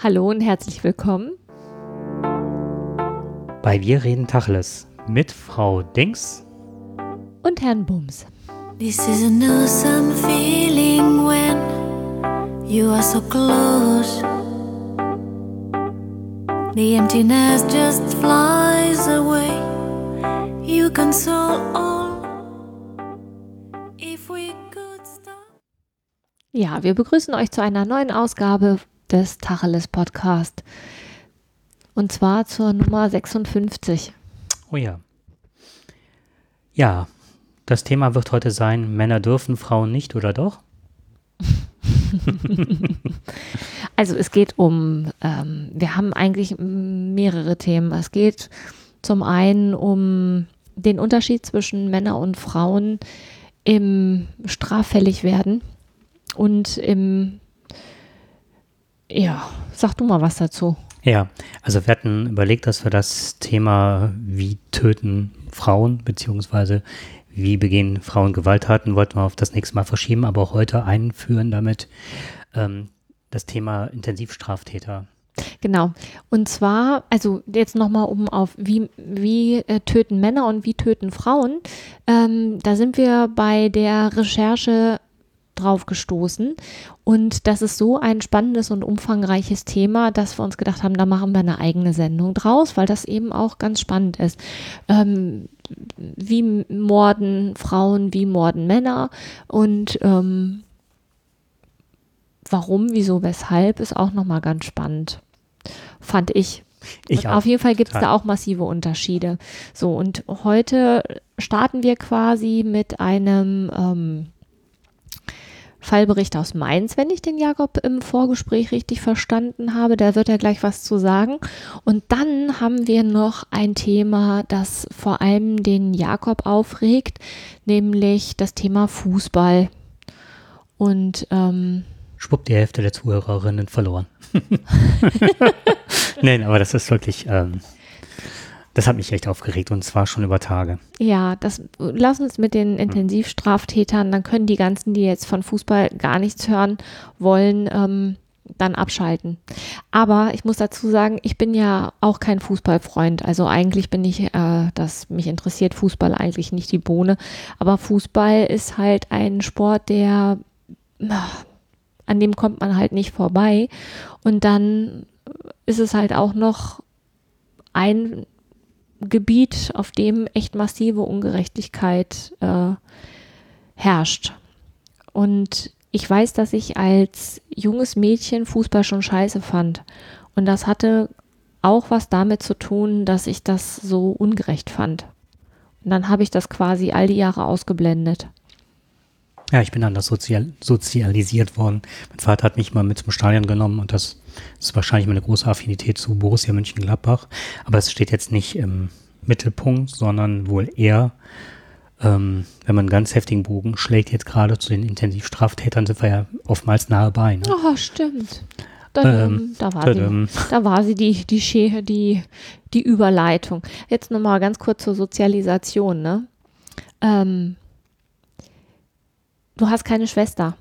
Hallo und herzlich willkommen bei Wir reden Tacheles mit Frau Dings und Herrn Bums. This is an awesome feeling when you are so close. The emptiness just flies away. You console all. If we could stop. Ja, wir begrüßen euch zu einer neuen Ausgabe des Tacheles Podcast. Und zwar zur Nummer 56. Oh ja. Ja, das Thema wird heute sein, Männer dürfen, Frauen nicht, oder doch? also es geht um, ähm, wir haben eigentlich mehrere Themen. Es geht zum einen um den Unterschied zwischen Männern und Frauen im straffällig werden und im, ja, sag du mal was dazu. Ja, also wir hatten überlegt, dass wir das Thema, wie töten Frauen, beziehungsweise wie begehen Frauen Gewalttaten, wollten wir auf das nächste Mal verschieben, aber auch heute einführen damit ähm, das Thema Intensivstraftäter. Genau. Und zwar, also jetzt nochmal um auf, wie, wie äh, töten Männer und wie töten Frauen. Ähm, da sind wir bei der Recherche drauf gestoßen. Und das ist so ein spannendes und umfangreiches Thema, dass wir uns gedacht haben, da machen wir eine eigene Sendung draus, weil das eben auch ganz spannend ist. Ähm, wie morden Frauen, wie morden Männer und ähm, warum, wieso, weshalb ist auch nochmal ganz spannend. Fand ich. Ich auf jeden Fall gibt es da auch massive Unterschiede. So, und heute starten wir quasi mit einem ähm, Fallbericht aus Mainz, wenn ich den Jakob im Vorgespräch richtig verstanden habe. Da wird er gleich was zu sagen. Und dann haben wir noch ein Thema, das vor allem den Jakob aufregt, nämlich das Thema Fußball. Und ähm, schwupp die Hälfte der Zuhörerinnen verloren. Nein, aber das ist wirklich ähm, das hat mich echt aufgeregt und zwar schon über Tage. Ja, das lass uns mit den Intensivstraftätern, dann können die ganzen, die jetzt von Fußball gar nichts hören wollen, ähm, dann abschalten. Aber ich muss dazu sagen, ich bin ja auch kein Fußballfreund. Also eigentlich bin ich, äh, dass mich interessiert Fußball eigentlich nicht die Bohne. Aber Fußball ist halt ein Sport, der an dem kommt man halt nicht vorbei. Und dann ist es halt auch noch ein Gebiet, auf dem echt massive Ungerechtigkeit äh, herrscht. Und ich weiß, dass ich als junges Mädchen Fußball schon scheiße fand. Und das hatte auch was damit zu tun, dass ich das so ungerecht fand. Und dann habe ich das quasi all die Jahre ausgeblendet. Ja, ich bin anders sozial sozialisiert worden. Mein Vater hat mich mal mit zum Stadion genommen und das ist wahrscheinlich meine große Affinität zu Borussia Mönchengladbach. Aber es steht jetzt nicht im Mittelpunkt, sondern wohl eher, ähm, wenn man einen ganz heftigen Bogen schlägt, jetzt gerade zu den Intensivstraftätern, sind wir ja oftmals nahe bei. Ne? Oh, stimmt. Dann, ähm, da, war sie, da war sie die, die, die, die Überleitung. Jetzt nochmal ganz kurz zur Sozialisation. Ne? Ähm, Du hast keine Schwester.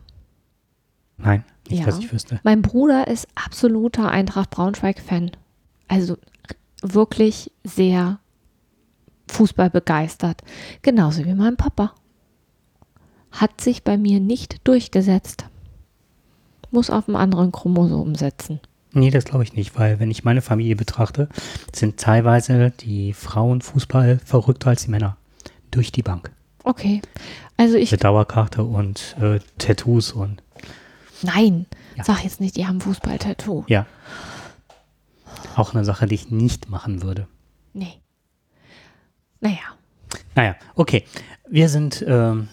Nein, nicht, ja. dass ich wüsste. Mein Bruder ist absoluter Eintracht Braunschweig-Fan. Also wirklich sehr Fußball begeistert. Genauso wie mein Papa. Hat sich bei mir nicht durchgesetzt. Muss auf einem anderen Chromosom setzen. Nee, das glaube ich nicht, weil wenn ich meine Familie betrachte, sind teilweise die Frauen Fußball verrückter als die Männer. Durch die Bank. Okay. Also ich. Mit Dauerkarte und äh, Tattoos und. Nein, ja. sag jetzt nicht, die haben Fußball-Tattoo. Ja. Auch eine Sache, die ich nicht machen würde. Nee. Naja. Naja, okay. Wir sind, ähm,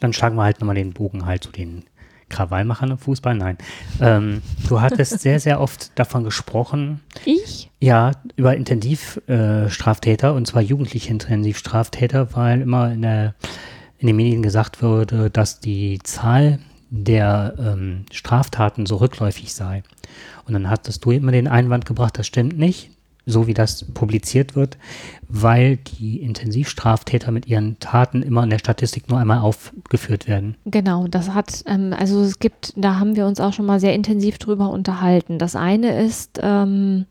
dann schlagen wir halt nochmal den Bogen halt zu den Krawallmachern im Fußball. Nein. Ähm, du hattest sehr, sehr oft davon gesprochen. Ich? Ja, über Intensivstraftäter äh, und zwar jugendliche Intensivstraftäter, weil immer in, der, in den Medien gesagt wurde, dass die Zahl der ähm, Straftaten so rückläufig sei. Und dann hattest du immer den Einwand gebracht, das stimmt nicht. so wie das publiziert wird, weil die Intensivstraftäter mit ihren Taten immer in der Statistik nur einmal aufgeführt werden. Genau, das hat, ähm, also es gibt, da haben wir uns auch schon mal sehr intensiv drüber unterhalten. Das eine ist, ähm,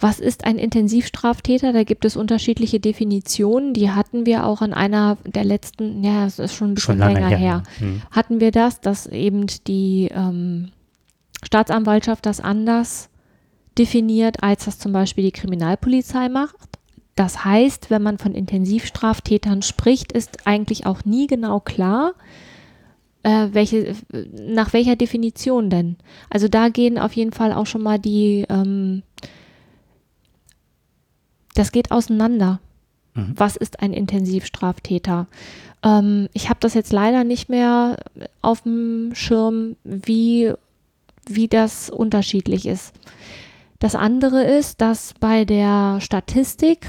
was ist ein Intensivstraftäter? Da gibt es unterschiedliche Definitionen. Die hatten wir auch an einer der letzten, ja, es ist schon ein bisschen Schon länger her, her. ja. Hm. Hatten wir das, dass eben die ähm, Staatsanwaltschaft das anders definiert, als das zum Beispiel die Kriminalpolizei macht. Das heißt, wenn man von Intensivstraftätern spricht, ist eigentlich auch nie genau klar, äh, welche, nach welcher Definition denn. Also da gehen auf jeden Fall auch schon mal die, ähm, das geht auseinander. Mhm. Was ist ein Intensivstraftäter? Ähm, ich habe das jetzt leider nicht mehr auf dem Schirm, wie, wie das unterschiedlich ist. Das andere ist, dass bei der Statistik,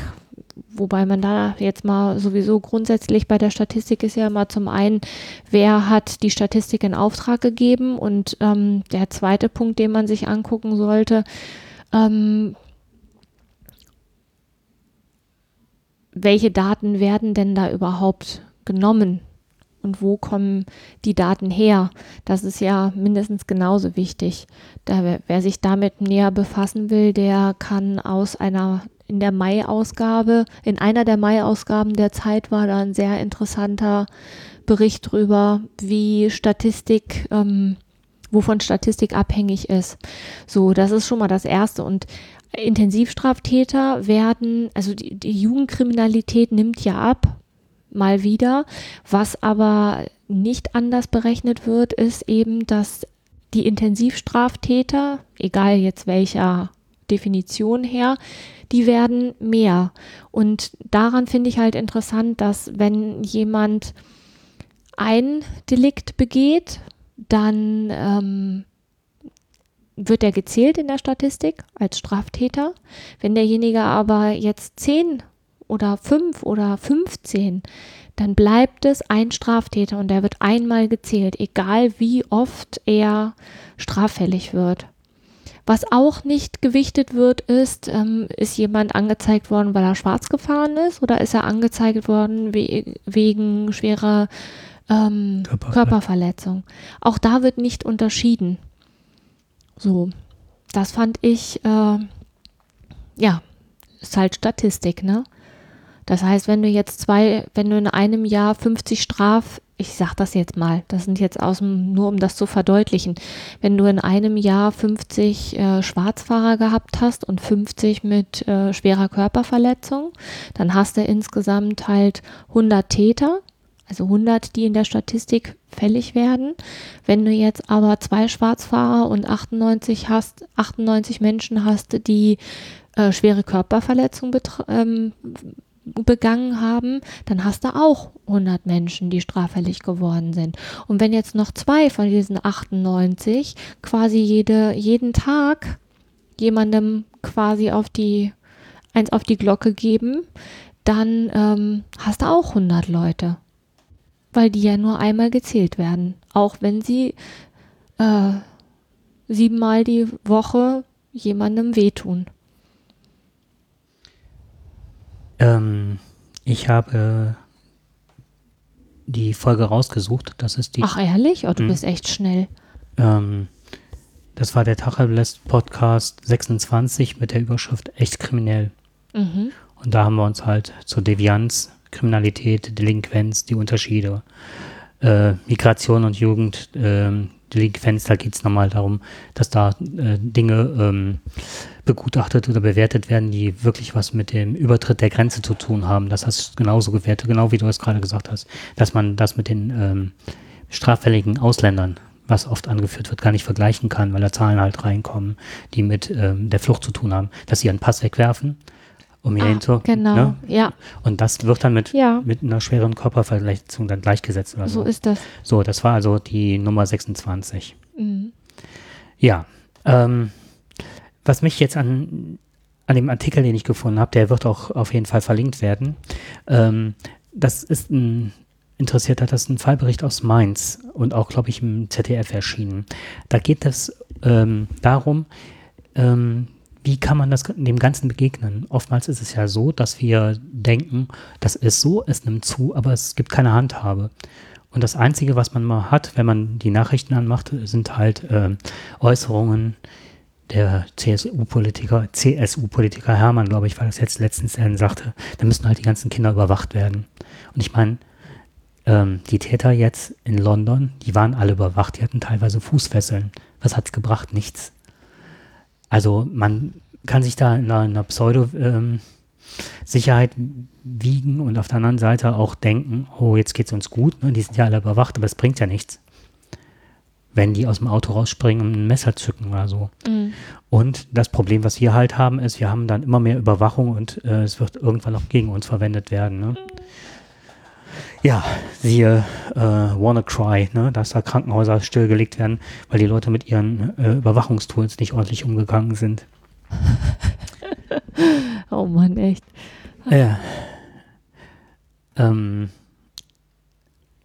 wobei man da jetzt mal sowieso grundsätzlich bei der Statistik ist ja immer zum einen, wer hat die Statistik in Auftrag gegeben und ähm, der zweite Punkt, den man sich angucken sollte, ähm, welche Daten werden denn da überhaupt genommen und wo kommen die Daten her? Das ist ja mindestens genauso wichtig. Da, wer, wer sich damit näher befassen will, der kann aus einer in der Mai-Ausgabe, in einer der Mai-Ausgaben der Zeit war da ein sehr interessanter Bericht drüber, wie Statistik, ähm, wovon Statistik abhängig ist. So, das ist schon mal das Erste. Und Intensivstraftäter werden, also die, die Jugendkriminalität nimmt ja ab, mal wieder. Was aber nicht anders berechnet wird, ist eben, dass die Intensivstraftäter, egal jetzt welcher Definition her, die werden mehr. Und daran finde ich halt interessant, dass wenn jemand ein Delikt begeht, dann ähm, wird er gezählt in der Statistik als Straftäter. Wenn derjenige aber jetzt zehn oder fünf oder 15, dann bleibt es ein Straftäter und der wird einmal gezählt, egal wie oft er straffällig wird. Was auch nicht gewichtet wird, ist, ähm, ist jemand angezeigt worden, weil er schwarz gefahren ist oder ist er angezeigt worden we wegen schwerer ähm. Körperverletzung. Auch da wird nicht unterschieden. So, das fand ich, äh, ja, ist halt Statistik, ne? Das heißt, wenn du jetzt zwei, wenn du in einem Jahr 50 Straf, ich sag das jetzt mal, das sind jetzt aus dem, nur um das zu verdeutlichen, wenn du in einem Jahr 50 äh, Schwarzfahrer gehabt hast und 50 mit äh, schwerer Körperverletzung, dann hast du insgesamt halt 100 Täter, also 100, die in der Statistik fällig werden. Wenn du jetzt aber zwei Schwarzfahrer und 98 hast, 98 Menschen hast, die äh, schwere Körperverletzung betr- ähm, begangen haben, dann hast du auch 100 Menschen, die straffällig geworden sind. Und wenn jetzt noch zwei von diesen 98 quasi jede, jeden Tag jemandem quasi auf die, eins auf die Glocke geben, dann ähm, hast du auch 100 Leute. Weil die ja nur einmal gezählt werden. Auch wenn sie äh, siebenmal die Woche jemandem wehtun. Ähm, ich habe die Folge rausgesucht. Das ist die. Ach ehrlich? Oh, du Mhm. bist echt schnell. Ähm, das war der Tacheles Podcast 26 mit der Überschrift Echt kriminell. Mhm. Und da haben wir uns halt zur Devianz, Kriminalität, Delinquenz, die Unterschiede, äh, Migration und Jugend, ähm, Delinquenz, da geht es nochmal darum, dass da äh, Dinge ähm, begutachtet oder bewertet werden, die wirklich was mit dem Übertritt der Grenze zu tun haben. Das hast du genauso gewertet, genau wie du es gerade gesagt hast, dass man das mit den ähm, straffälligen Ausländern, was oft angeführt wird, gar nicht vergleichen kann, weil da Zahlen halt reinkommen, die mit ähm, der Flucht zu tun haben, dass sie ihren Pass wegwerfen, um ihn Ah, hinzu, genau. ne? Ja, Und das wird dann mit, Ja. mit einer schweren Körperverletzung dann gleichgesetzt oder so. so ist das. So, das war also die Nummer 26. Mhm. Ja, ähm, was mich jetzt an, an dem Artikel, den ich gefunden habe, der wird auch auf jeden Fall verlinkt werden. Ähm, das ist ein interessiert hat, das ist ein Fallbericht aus Mainz und auch, glaube ich, im ZDF erschienen. Da geht es ähm, darum, ähm, wie kann man das dem Ganzen begegnen? Oftmals ist es ja so, dass wir denken, das ist so, es nimmt zu, aber es gibt keine Handhabe. Und das Einzige, was man mal hat, wenn man die Nachrichten anmacht, sind halt äh, Äußerungen der CSU-Politiker, CSU-Politiker Hermann, glaube ich, weil das jetzt letztens sagte, da müssen halt die ganzen Kinder überwacht werden. Und ich meine, ähm, die Täter jetzt in London, die waren alle überwacht, die hatten teilweise Fußfesseln. Was hat's gebracht? Nichts. Also man kann sich da in einer, Pseudo-Sicherheit ähm, wiegen und auf der anderen Seite auch denken, oh, jetzt geht's uns gut, ne? die sind ja alle überwacht, aber es bringt ja nichts. Wenn die aus dem Auto rausspringen und ein Messer zücken oder so. Mhm. Und das Problem, was wir halt haben, ist, wir haben dann immer mehr Überwachung und äh, es wird irgendwann auch gegen uns verwendet werden. Ne? Mhm. Ja, siehe äh, WannaCry, ne, dass da Krankenhäuser stillgelegt werden, weil die Leute mit ihren äh, Überwachungstools nicht ordentlich umgegangen sind. oh Mann, echt. Ja. Ähm,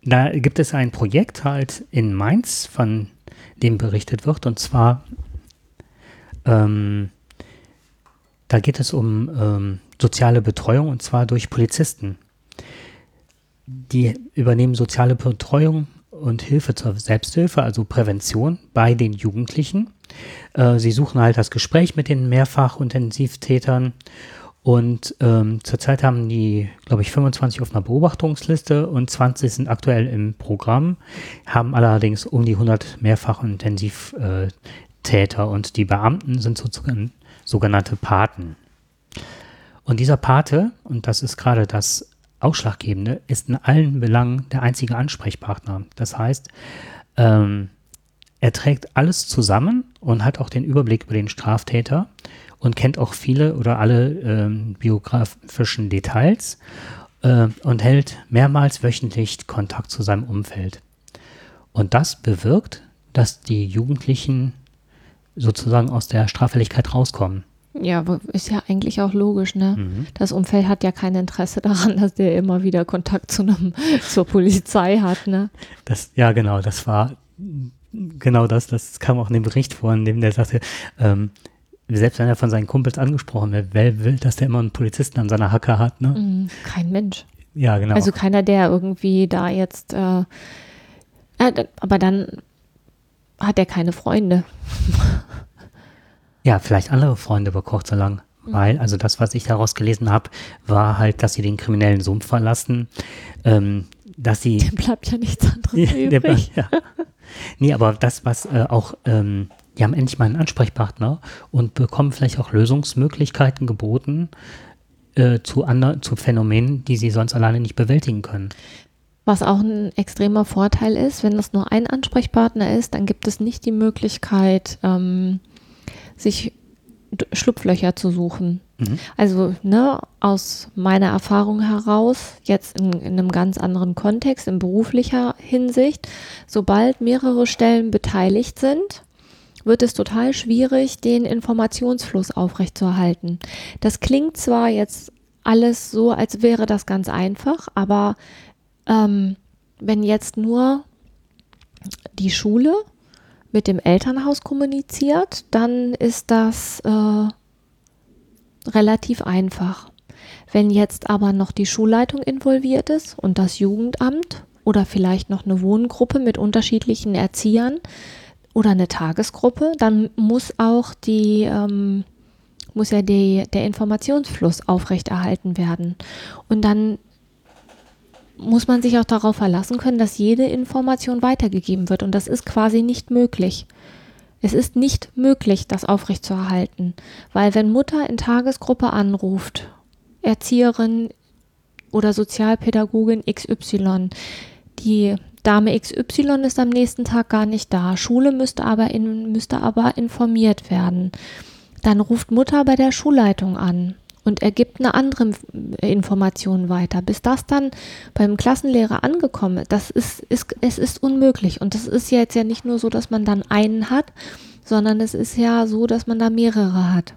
da gibt es ein Projekt halt in Mainz, von dem berichtet wird, und zwar ähm, da geht es um ähm, soziale Betreuung und zwar durch Polizisten die übernehmen soziale Betreuung und Hilfe zur Selbsthilfe, also Prävention bei den Jugendlichen. Äh, sie suchen halt das Gespräch mit den Mehrfach-Intensivtätern und ähm, zurzeit haben die, glaube ich, 25 auf einer Beobachtungsliste und 20 sind aktuell im Programm, haben allerdings um die 100 Mehrfach-Intensivtäter und die Beamten sind sozusagen sogenannte Paten. Und dieser Pate, und das ist gerade das Ausschlaggebende ist in allen Belangen der einzige Ansprechpartner. Das heißt, ähm, er trägt alles zusammen und hat auch den Überblick über den Straftäter und kennt auch viele oder alle ähm, biografischen Details äh, und hält mehrmals wöchentlich Kontakt zu seinem Umfeld. Und das bewirkt, dass die Jugendlichen sozusagen aus der Straffälligkeit rauskommen. Ja, ist ja eigentlich auch logisch, ne? Mhm. Das Umfeld hat ja kein Interesse daran, dass der immer wieder Kontakt zu einem, zur Polizei hat, ne? Das, ja, genau, das war genau das, das kam auch in dem Bericht vor, in dem der sagte, ähm, selbst wenn er von seinen Kumpels angesprochen wird, wer will, dass der immer einen Polizisten an seiner Hacke hat, ne? Mhm, kein Mensch. Ja, genau. Also keiner, der irgendwie da jetzt, äh, äh, aber dann hat er keine Freunde. Ja, vielleicht andere Freunde über kurz oder lang. Mhm. Weil, also das, was ich daraus gelesen habe, war halt, dass sie den kriminellen Sumpf verlassen, ähm, dass sie. Dem bleibt ja nichts anderes übrig. Bleibt, ja. Nee, aber das, was äh, auch, ähm, die haben endlich mal einen Ansprechpartner und bekommen vielleicht auch Lösungsmöglichkeiten geboten äh, zu, anderen, zu Phänomenen, die sie sonst alleine nicht bewältigen können. Was auch ein extremer Vorteil ist, wenn es nur ein Ansprechpartner ist, dann gibt es nicht die Möglichkeit, ähm, sich Schlupflöcher zu suchen. Mhm. Also ne, aus meiner Erfahrung heraus, jetzt in, in, einem ganz anderen Kontext, in beruflicher Hinsicht, sobald mehrere Stellen beteiligt sind, wird es total schwierig, den Informationsfluss aufrechtzuerhalten. Das klingt zwar jetzt alles so, als wäre das ganz einfach, aber ähm, wenn jetzt nur die Schule mit dem Elternhaus kommuniziert, dann ist das äh, relativ einfach. Wenn jetzt aber noch die Schulleitung involviert ist und das Jugendamt oder vielleicht noch eine Wohngruppe mit unterschiedlichen Erziehern oder eine Tagesgruppe, dann muss auch die ähm, muss ja die, der Informationsfluss aufrechterhalten werden. Und dann muss man sich auch darauf verlassen können, dass jede Information weitergegeben wird. Und das ist quasi nicht möglich. Es ist nicht möglich, das aufrechtzuerhalten, weil wenn Mutter in Tagesgruppe anruft, Erzieherin oder Sozialpädagogin XY, die Dame XY ist am nächsten Tag gar nicht da, Schule müsste aber, in, müsste aber informiert werden, dann ruft Mutter bei der Schulleitung an und er gibt eine andere Information weiter. Bis das dann beim Klassenlehrer angekommen ist, das ist, ist, es ist unmöglich. Und das ist jetzt ja nicht nur so, dass man dann einen hat, sondern es ist ja so, dass man da mehrere hat.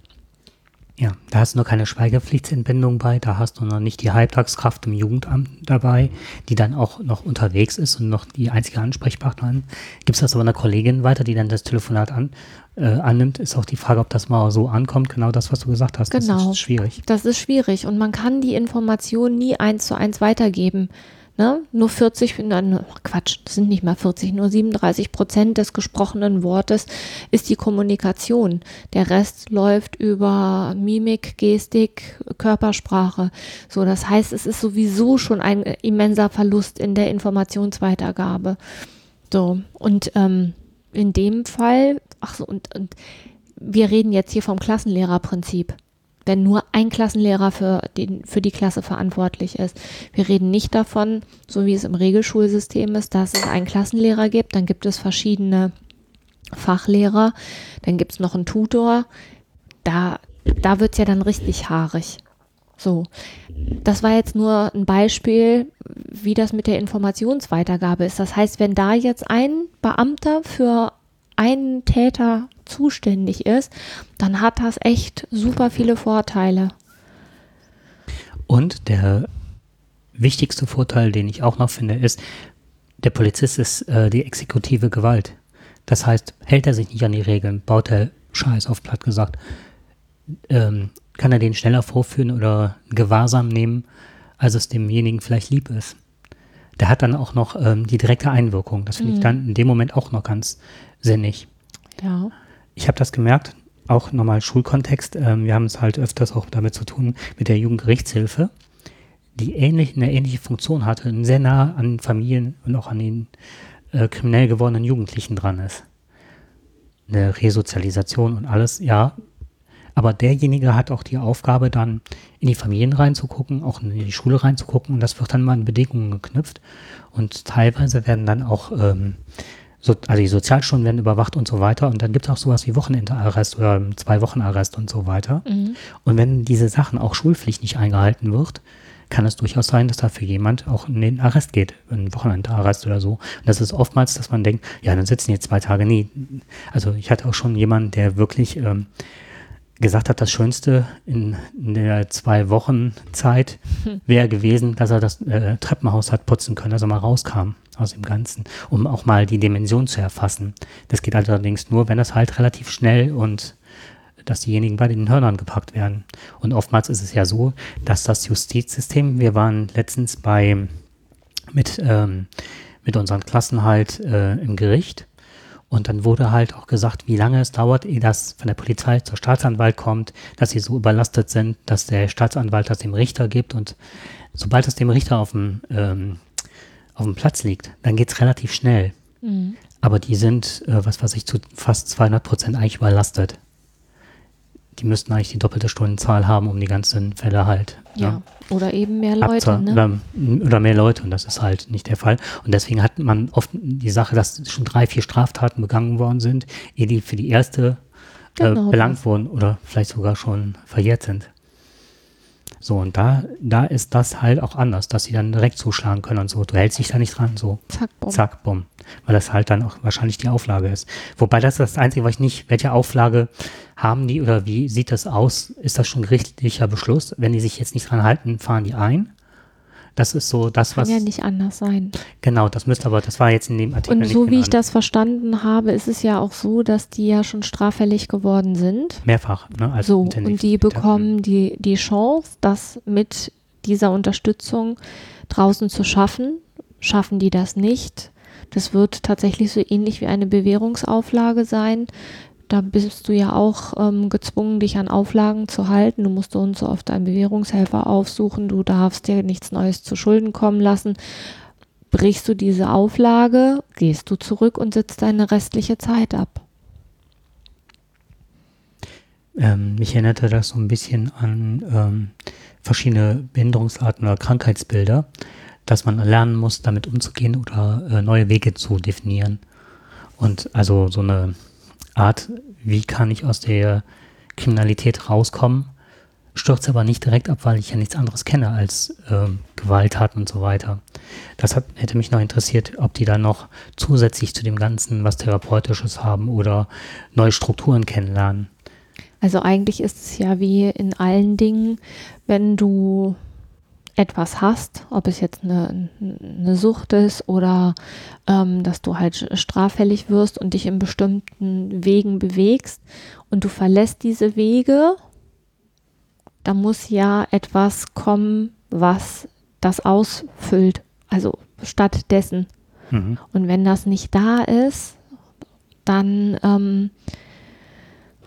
Ja, da hast du nur keine Schweigepflichtsentbindung bei, da hast du noch nicht die Halbtagskraft im Jugendamt dabei, die dann auch noch unterwegs ist und noch die einzige Ansprechpartnerin. Gibst das aber einer Kollegin weiter, die dann das Telefonat an, äh, annimmt, ist auch die Frage, ob das mal so ankommt, genau das, was du gesagt hast. Genau. Das ist schwierig. Das ist schwierig und man kann die Information nie eins zu eins weitergeben. Ne? Nur 40, nein, Quatsch, das sind nicht mal 40, nur 37 Prozent des gesprochenen Wortes ist die Kommunikation. Der Rest läuft über Mimik, Gestik, Körpersprache. So, das heißt, es ist sowieso schon ein immenser Verlust in der Informationsweitergabe. So, und ähm, in dem Fall, ach so, und, und wir reden jetzt hier vom Klassenlehrerprinzip wenn nur ein Klassenlehrer für, den, für die Klasse verantwortlich ist. Wir reden nicht davon, so wie es im Regelschulsystem ist, dass es einen Klassenlehrer gibt, dann gibt es verschiedene Fachlehrer, dann gibt es noch einen Tutor. Da, da wird es ja dann richtig haarig. So, das war jetzt nur ein Beispiel, wie das mit der Informationsweitergabe ist. Das heißt, wenn da jetzt ein Beamter für einen Täter zuständig ist, dann hat das echt super viele Vorteile. Und der wichtigste Vorteil, den ich auch noch finde, ist, der Polizist ist äh, die exekutive Gewalt. Das heißt, hält er sich nicht an die Regeln, baut er Scheiß auf platt gesagt, ähm, kann er den schneller vorführen oder Gewahrsam nehmen, als es demjenigen vielleicht lieb ist. Der hat dann auch noch ähm, die direkte Einwirkung. Das finde mhm. ich dann in dem Moment auch noch ganz sinnig. Ja ich habe das gemerkt, auch nochmal Schulkontext. Ähm, wir haben es halt öfters auch damit zu tun mit der Jugendgerichtshilfe, die ähnlich, eine ähnliche Funktion hatte, sehr nah an Familien und auch an den äh, kriminell gewordenen Jugendlichen dran ist. Eine Resozialisation und alles, ja. Aber derjenige hat auch die Aufgabe, dann in die Familien reinzugucken, auch in die Schule reinzugucken und das wird dann mal in Bedingungen geknüpft. Und teilweise werden dann auch ähm, so, also die Sozialstunden werden überwacht und so weiter. Und dann gibt es auch sowas wie Wochenendarrest oder zwei Wochen Arrest und so weiter. Mhm. Und wenn diese Sachen auch Schulpflicht nicht eingehalten wird, kann es durchaus sein, dass dafür jemand auch in den Arrest geht, in Wochenendarrest oder so. Und das ist oftmals, dass man denkt, ja, dann sitzen jetzt zwei Tage nie. Also ich hatte auch schon jemanden, der wirklich ähm, gesagt hat, das Schönste in, in der zwei Wochen Zeit hm. wäre gewesen, dass er das äh, Treppenhaus hat putzen können, dass er mal rauskam aus dem Ganzen, um auch mal die Dimension zu erfassen. Das geht allerdings nur, wenn das halt relativ schnell und dass diejenigen bei den Hörnern gepackt werden. Und oftmals ist es ja so, dass das Justizsystem, wir waren letztens bei, mit, ähm, mit unseren Klassen halt äh, im Gericht und dann wurde halt auch gesagt, wie lange es dauert, ehe das von der Polizei zur Staatsanwalt kommt, dass sie so überlastet sind, dass der Staatsanwalt das dem Richter gibt und sobald es dem Richter auf dem ähm, auf dem Platz liegt, dann geht es relativ schnell. Mhm. Aber die sind, äh, was weiß ich, zu fast 200 Prozent eigentlich überlastet. Die müssten eigentlich die doppelte Stundenzahl haben, um die ganzen Fälle halt. Ja, ja oder eben mehr Leute. Ne? Oder, oder, mehr Leute und das ist halt nicht der Fall. Und deswegen hat man oft die Sache, dass schon drei, vier Straftaten begangen worden sind, ehe die für die erste äh, genau belangt wurden oder vielleicht sogar schon verjährt sind. So, und da, da ist das halt auch anders, dass sie dann direkt zuschlagen können und so. Du hältst dich da nicht dran, so. Zack, bumm. Zack, bumm. Weil das halt dann auch wahrscheinlich die Auflage ist. Wobei das ist das Einzige, was ich nicht, welche Auflage haben die oder wie sieht das aus? Ist das schon gerichtlicher Beschluss? Wenn die sich jetzt nicht dran halten, fahren die ein? Das ist so das, Kann was. Kann ja nicht anders sein. Genau, das müsste aber, das war jetzt in dem Artikel. Und so wie ich das verstanden habe, ist es ja auch so, dass die ja schon straffällig geworden sind. Mehrfach, ne? Als so, und die bekommen die, die Chance, das mit dieser Unterstützung draußen zu schaffen. Schaffen die das nicht? Das wird tatsächlich so ähnlich wie eine Bewährungsauflage sein da bist du ja auch ähm, gezwungen, dich an Auflagen zu halten. Du musst uns so oft einen Bewährungshelfer aufsuchen. Du darfst dir nichts Neues zu Schulden kommen lassen. Brichst du diese Auflage, gehst du zurück und sitzt deine restliche Zeit ab. Ähm, mich erinnerte das so ein bisschen an ähm, verschiedene Behinderungsarten oder Krankheitsbilder, dass man lernen muss, damit umzugehen oder äh, neue Wege zu definieren. Und also so eine Art, wie kann ich aus der Kriminalität rauskommen, stürze aber nicht direkt ab, weil ich ja nichts anderes kenne als äh, Gewalttaten und so weiter. Das hat, hätte mich noch interessiert, ob die da noch zusätzlich zu dem Ganzen was Therapeutisches haben oder neue Strukturen kennenlernen. Also eigentlich ist es ja wie in allen Dingen, wenn du etwas hast, ob es jetzt eine, eine Sucht ist oder ähm, dass du halt straffällig wirst und dich in bestimmten Wegen bewegst und du verlässt diese Wege, da muss ja etwas kommen, was das ausfüllt. Also stattdessen. Mhm. Und wenn das nicht da ist, dann ähm,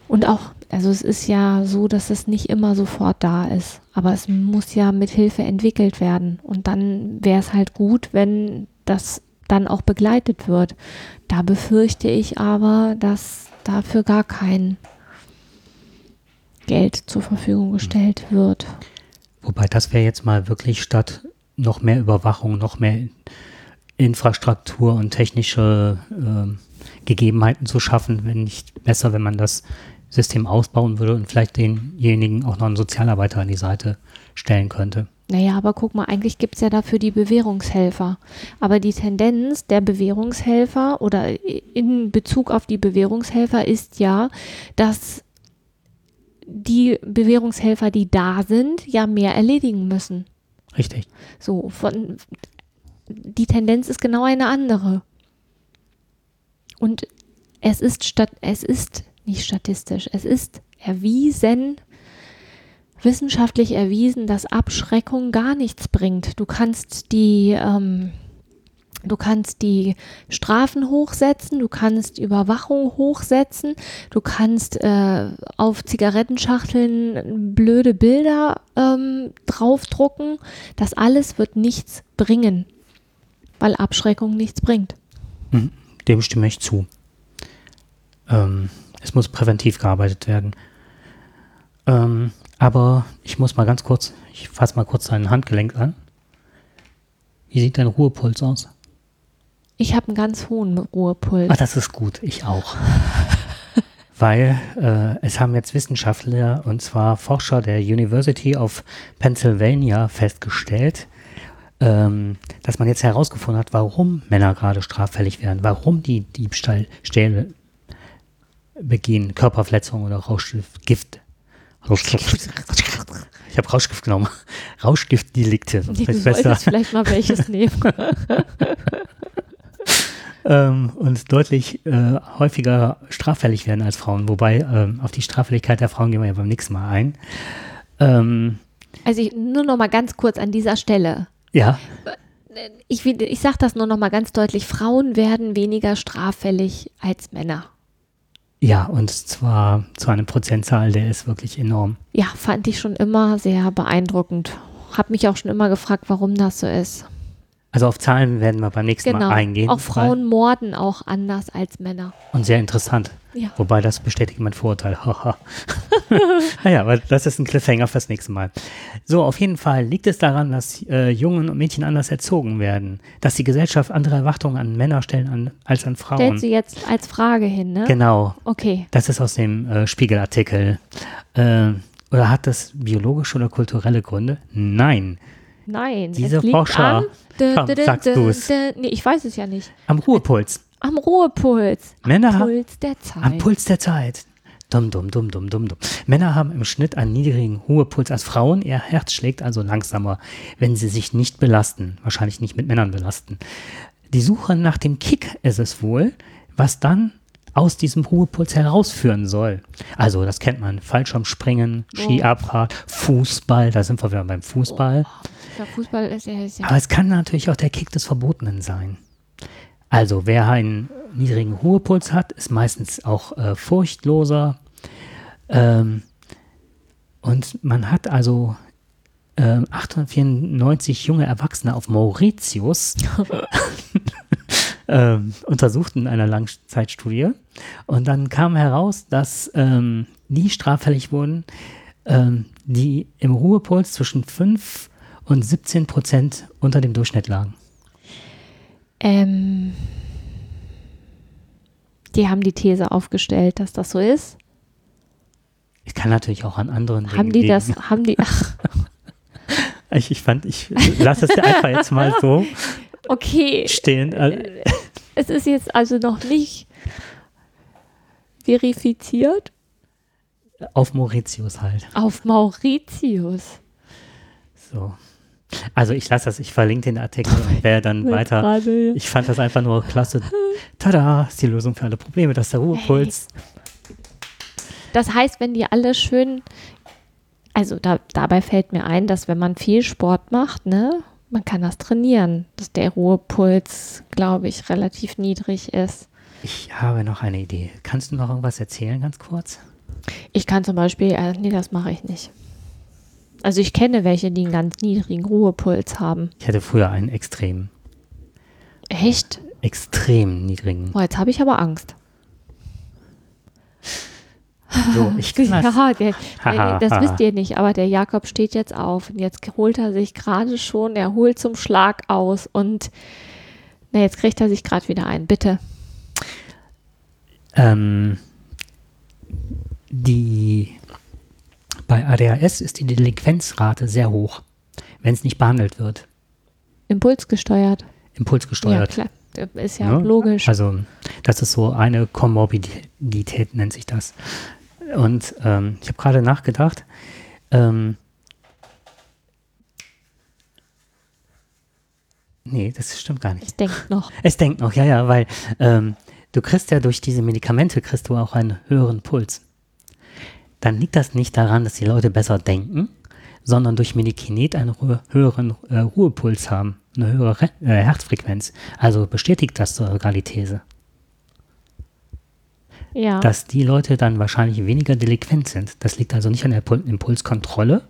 und auch, also es ist ja so, dass es nicht immer sofort da ist, aber es muss ja mit Hilfe entwickelt werden. Und dann wäre es halt gut, wenn das dann auch begleitet wird. Da befürchte ich aber, dass dafür gar kein Geld zur Verfügung gestellt wird. Wobei das wäre jetzt mal wirklich statt noch mehr Überwachung, noch mehr Infrastruktur und technische äh, Gegebenheiten zu schaffen, wenn nicht besser, wenn man das System ausbauen würde und vielleicht denjenigen auch noch einen Sozialarbeiter an die Seite stellen könnte. Naja, aber guck mal, eigentlich gibt es ja dafür die Bewährungshelfer. Aber die Tendenz der Bewährungshelfer oder in Bezug auf die Bewährungshelfer ist ja, dass die Bewährungshelfer, die da sind, ja mehr erledigen müssen. Richtig. So, von, die Tendenz ist genau eine andere. Und es ist statt, es ist nicht statistisch, es ist erwiesen, wissenschaftlich erwiesen, dass Abschreckung gar nichts bringt. Du kannst die, ähm, du kannst die Strafen hochsetzen, du kannst Überwachung hochsetzen, du kannst äh, auf Zigarettenschachteln blöde Bilder ähm, draufdrucken. Das alles wird nichts bringen, weil Abschreckung nichts bringt. Mhm. Dem stimme ich zu. Ähm, es muss präventiv gearbeitet werden. Ähm, aber ich muss mal ganz kurz, ich fasse mal kurz dein Handgelenk an. Wie sieht dein Ruhepuls aus? Ich habe einen ganz hohen Ruhepuls. Ah, das ist gut, ich auch. Weil äh, es haben jetzt Wissenschaftler, und zwar Forscher der University of Pennsylvania, festgestellt, ähm, dass man jetzt herausgefunden hat, warum Männer gerade straffällig werden, warum die Diebstahlstähle begehen, Körperverletzungen oder Rauschgift, Gift. Rauschgift. Ich habe Rauschgift genommen. Rauschgiftdelikte. Nee, du solltest vielleicht mal welches nehmen. ähm, und deutlich äh, häufiger straffällig werden als Frauen. Wobei ähm, auf die Straffälligkeit der Frauen gehen wir ja beim nächsten Mal ein. Ähm, also ich, nur noch mal ganz kurz an dieser Stelle. ja, Ich, ich sage das nur noch mal ganz deutlich. Frauen werden weniger straffällig als Männer. Ja, und zwar zu einer Prozentzahl, der ist wirklich enorm. Ja, fand ich schon immer sehr beeindruckend. Hab mich auch schon immer gefragt, warum das so ist. Also auf Zahlen werden wir beim nächsten Genau. Mal eingehen. Auch Frauen morden auch anders als Männer. Und sehr interessant. Ja. Wobei das bestätigt mein Vorurteil. Haha. naja, aber das ist ein Cliffhanger fürs nächste Mal. So, auf jeden Fall liegt es daran, dass äh, Jungen und Mädchen anders erzogen werden. Dass die Gesellschaft andere Erwartungen an Männer stellen an, als an Frauen. Stellst du jetzt als Frage hin, ne? Genau. Okay. Das ist aus dem äh, Spiegelartikel. Äh, oder hat das biologische oder kulturelle Gründe? Nein. Nein. Diese Forscher- Dä, Komm, sagst du's. Nee, ich weiß es ja nicht. Am Ruhepuls. Am Ruhepuls. Männer Am Puls der Zeit. Am Puls der Zeit. Dumm, dumm, dumm, dumm, dumm, dumm. Männer haben im Schnitt einen niedrigen Ruhepuls als Frauen. Ihr Herz schlägt also langsamer, wenn sie sich nicht belasten. Wahrscheinlich nicht mit Männern belasten. Die Suche nach dem Kick ist es wohl, was dann aus diesem Ruhepuls herausführen soll. Also, das kennt man. Fallschirmspringen, Skiabfahrt, Fußball. Da sind wir wieder beim Fußball. Ja, Fußball ist ja, ist ja Aber es kann natürlich auch der Kick des Verbotenen sein. Also wer einen niedrigen Ruhepuls hat, ist meistens auch äh, furchtloser. Ähm, und man hat also ähm, 894 junge Erwachsene auf Mauritius ähm, untersucht in einer Langzeitstudie. Und dann kam heraus, dass ähm, die straffällig wurden, ähm, die im Ruhepuls zwischen 5 und 17 Prozent unter dem Durchschnitt lagen. Ähm, die haben die These aufgestellt, dass das so ist. Ich kann natürlich auch an anderen Dingen Haben die das, liegen. haben die, ach, Ich, ich fand, ich lasse es einfach jetzt mal so okay. stehen. Äh, Es ist jetzt also noch nicht verifiziert. Auf Mauritius halt. Auf Mauritius. So. Also ich lasse das, ich verlinke den Artikel und wer dann weiter. Gerade- Ich fand das einfach nur klasse. Tada, ist die Lösung für alle Probleme, das ist der Ruhepuls. Das heißt, wenn die alle schön, also da, dabei fällt mir ein, dass wenn man viel Sport macht, ne, man kann das trainieren, dass der Ruhepuls, glaube ich, relativ niedrig ist. Ich habe noch eine Idee. Kannst du noch irgendwas erzählen, ganz kurz? Ich kann zum Beispiel, äh, nee, das mache ich nicht. Also ich kenne welche, die einen ganz niedrigen Ruhepuls haben. Ich hatte früher einen extrem, Echt? extrem niedrigen. Boah, jetzt habe ich aber Angst. So, ich kann das. Ja, der, der, das wisst ihr nicht, aber der Jakob steht jetzt auf und jetzt holt er sich gerade schon, er holt zum Schlag aus und na, jetzt kriegt er sich gerade wieder ein. Bitte. Ähm, die, ADHS ist die Delinquenzrate sehr hoch, wenn es nicht behandelt wird. Impulsgesteuert. Ja, Impulsgesteuert. klar. Ist ja Ne? logisch. Also das ist so eine Komorbidität, nennt sich das. Und ähm, ich habe gerade nachgedacht, ähm, nee, das stimmt gar nicht. Ich denke noch. Es denkt noch, ja, ja, weil ähm, du kriegst ja durch diese Medikamente, kriegst du auch einen höheren Puls. Dann liegt das nicht daran, dass die Leute besser denken, sondern durch Medikinet einen höheren äh, Ruhepuls haben, eine höhere Re äh, Herzfrequenz. Also bestätigt das sogar die These, Ja. dass die Leute dann wahrscheinlich weniger delinquent sind. Das liegt also nicht an der Pul Impulskontrolle,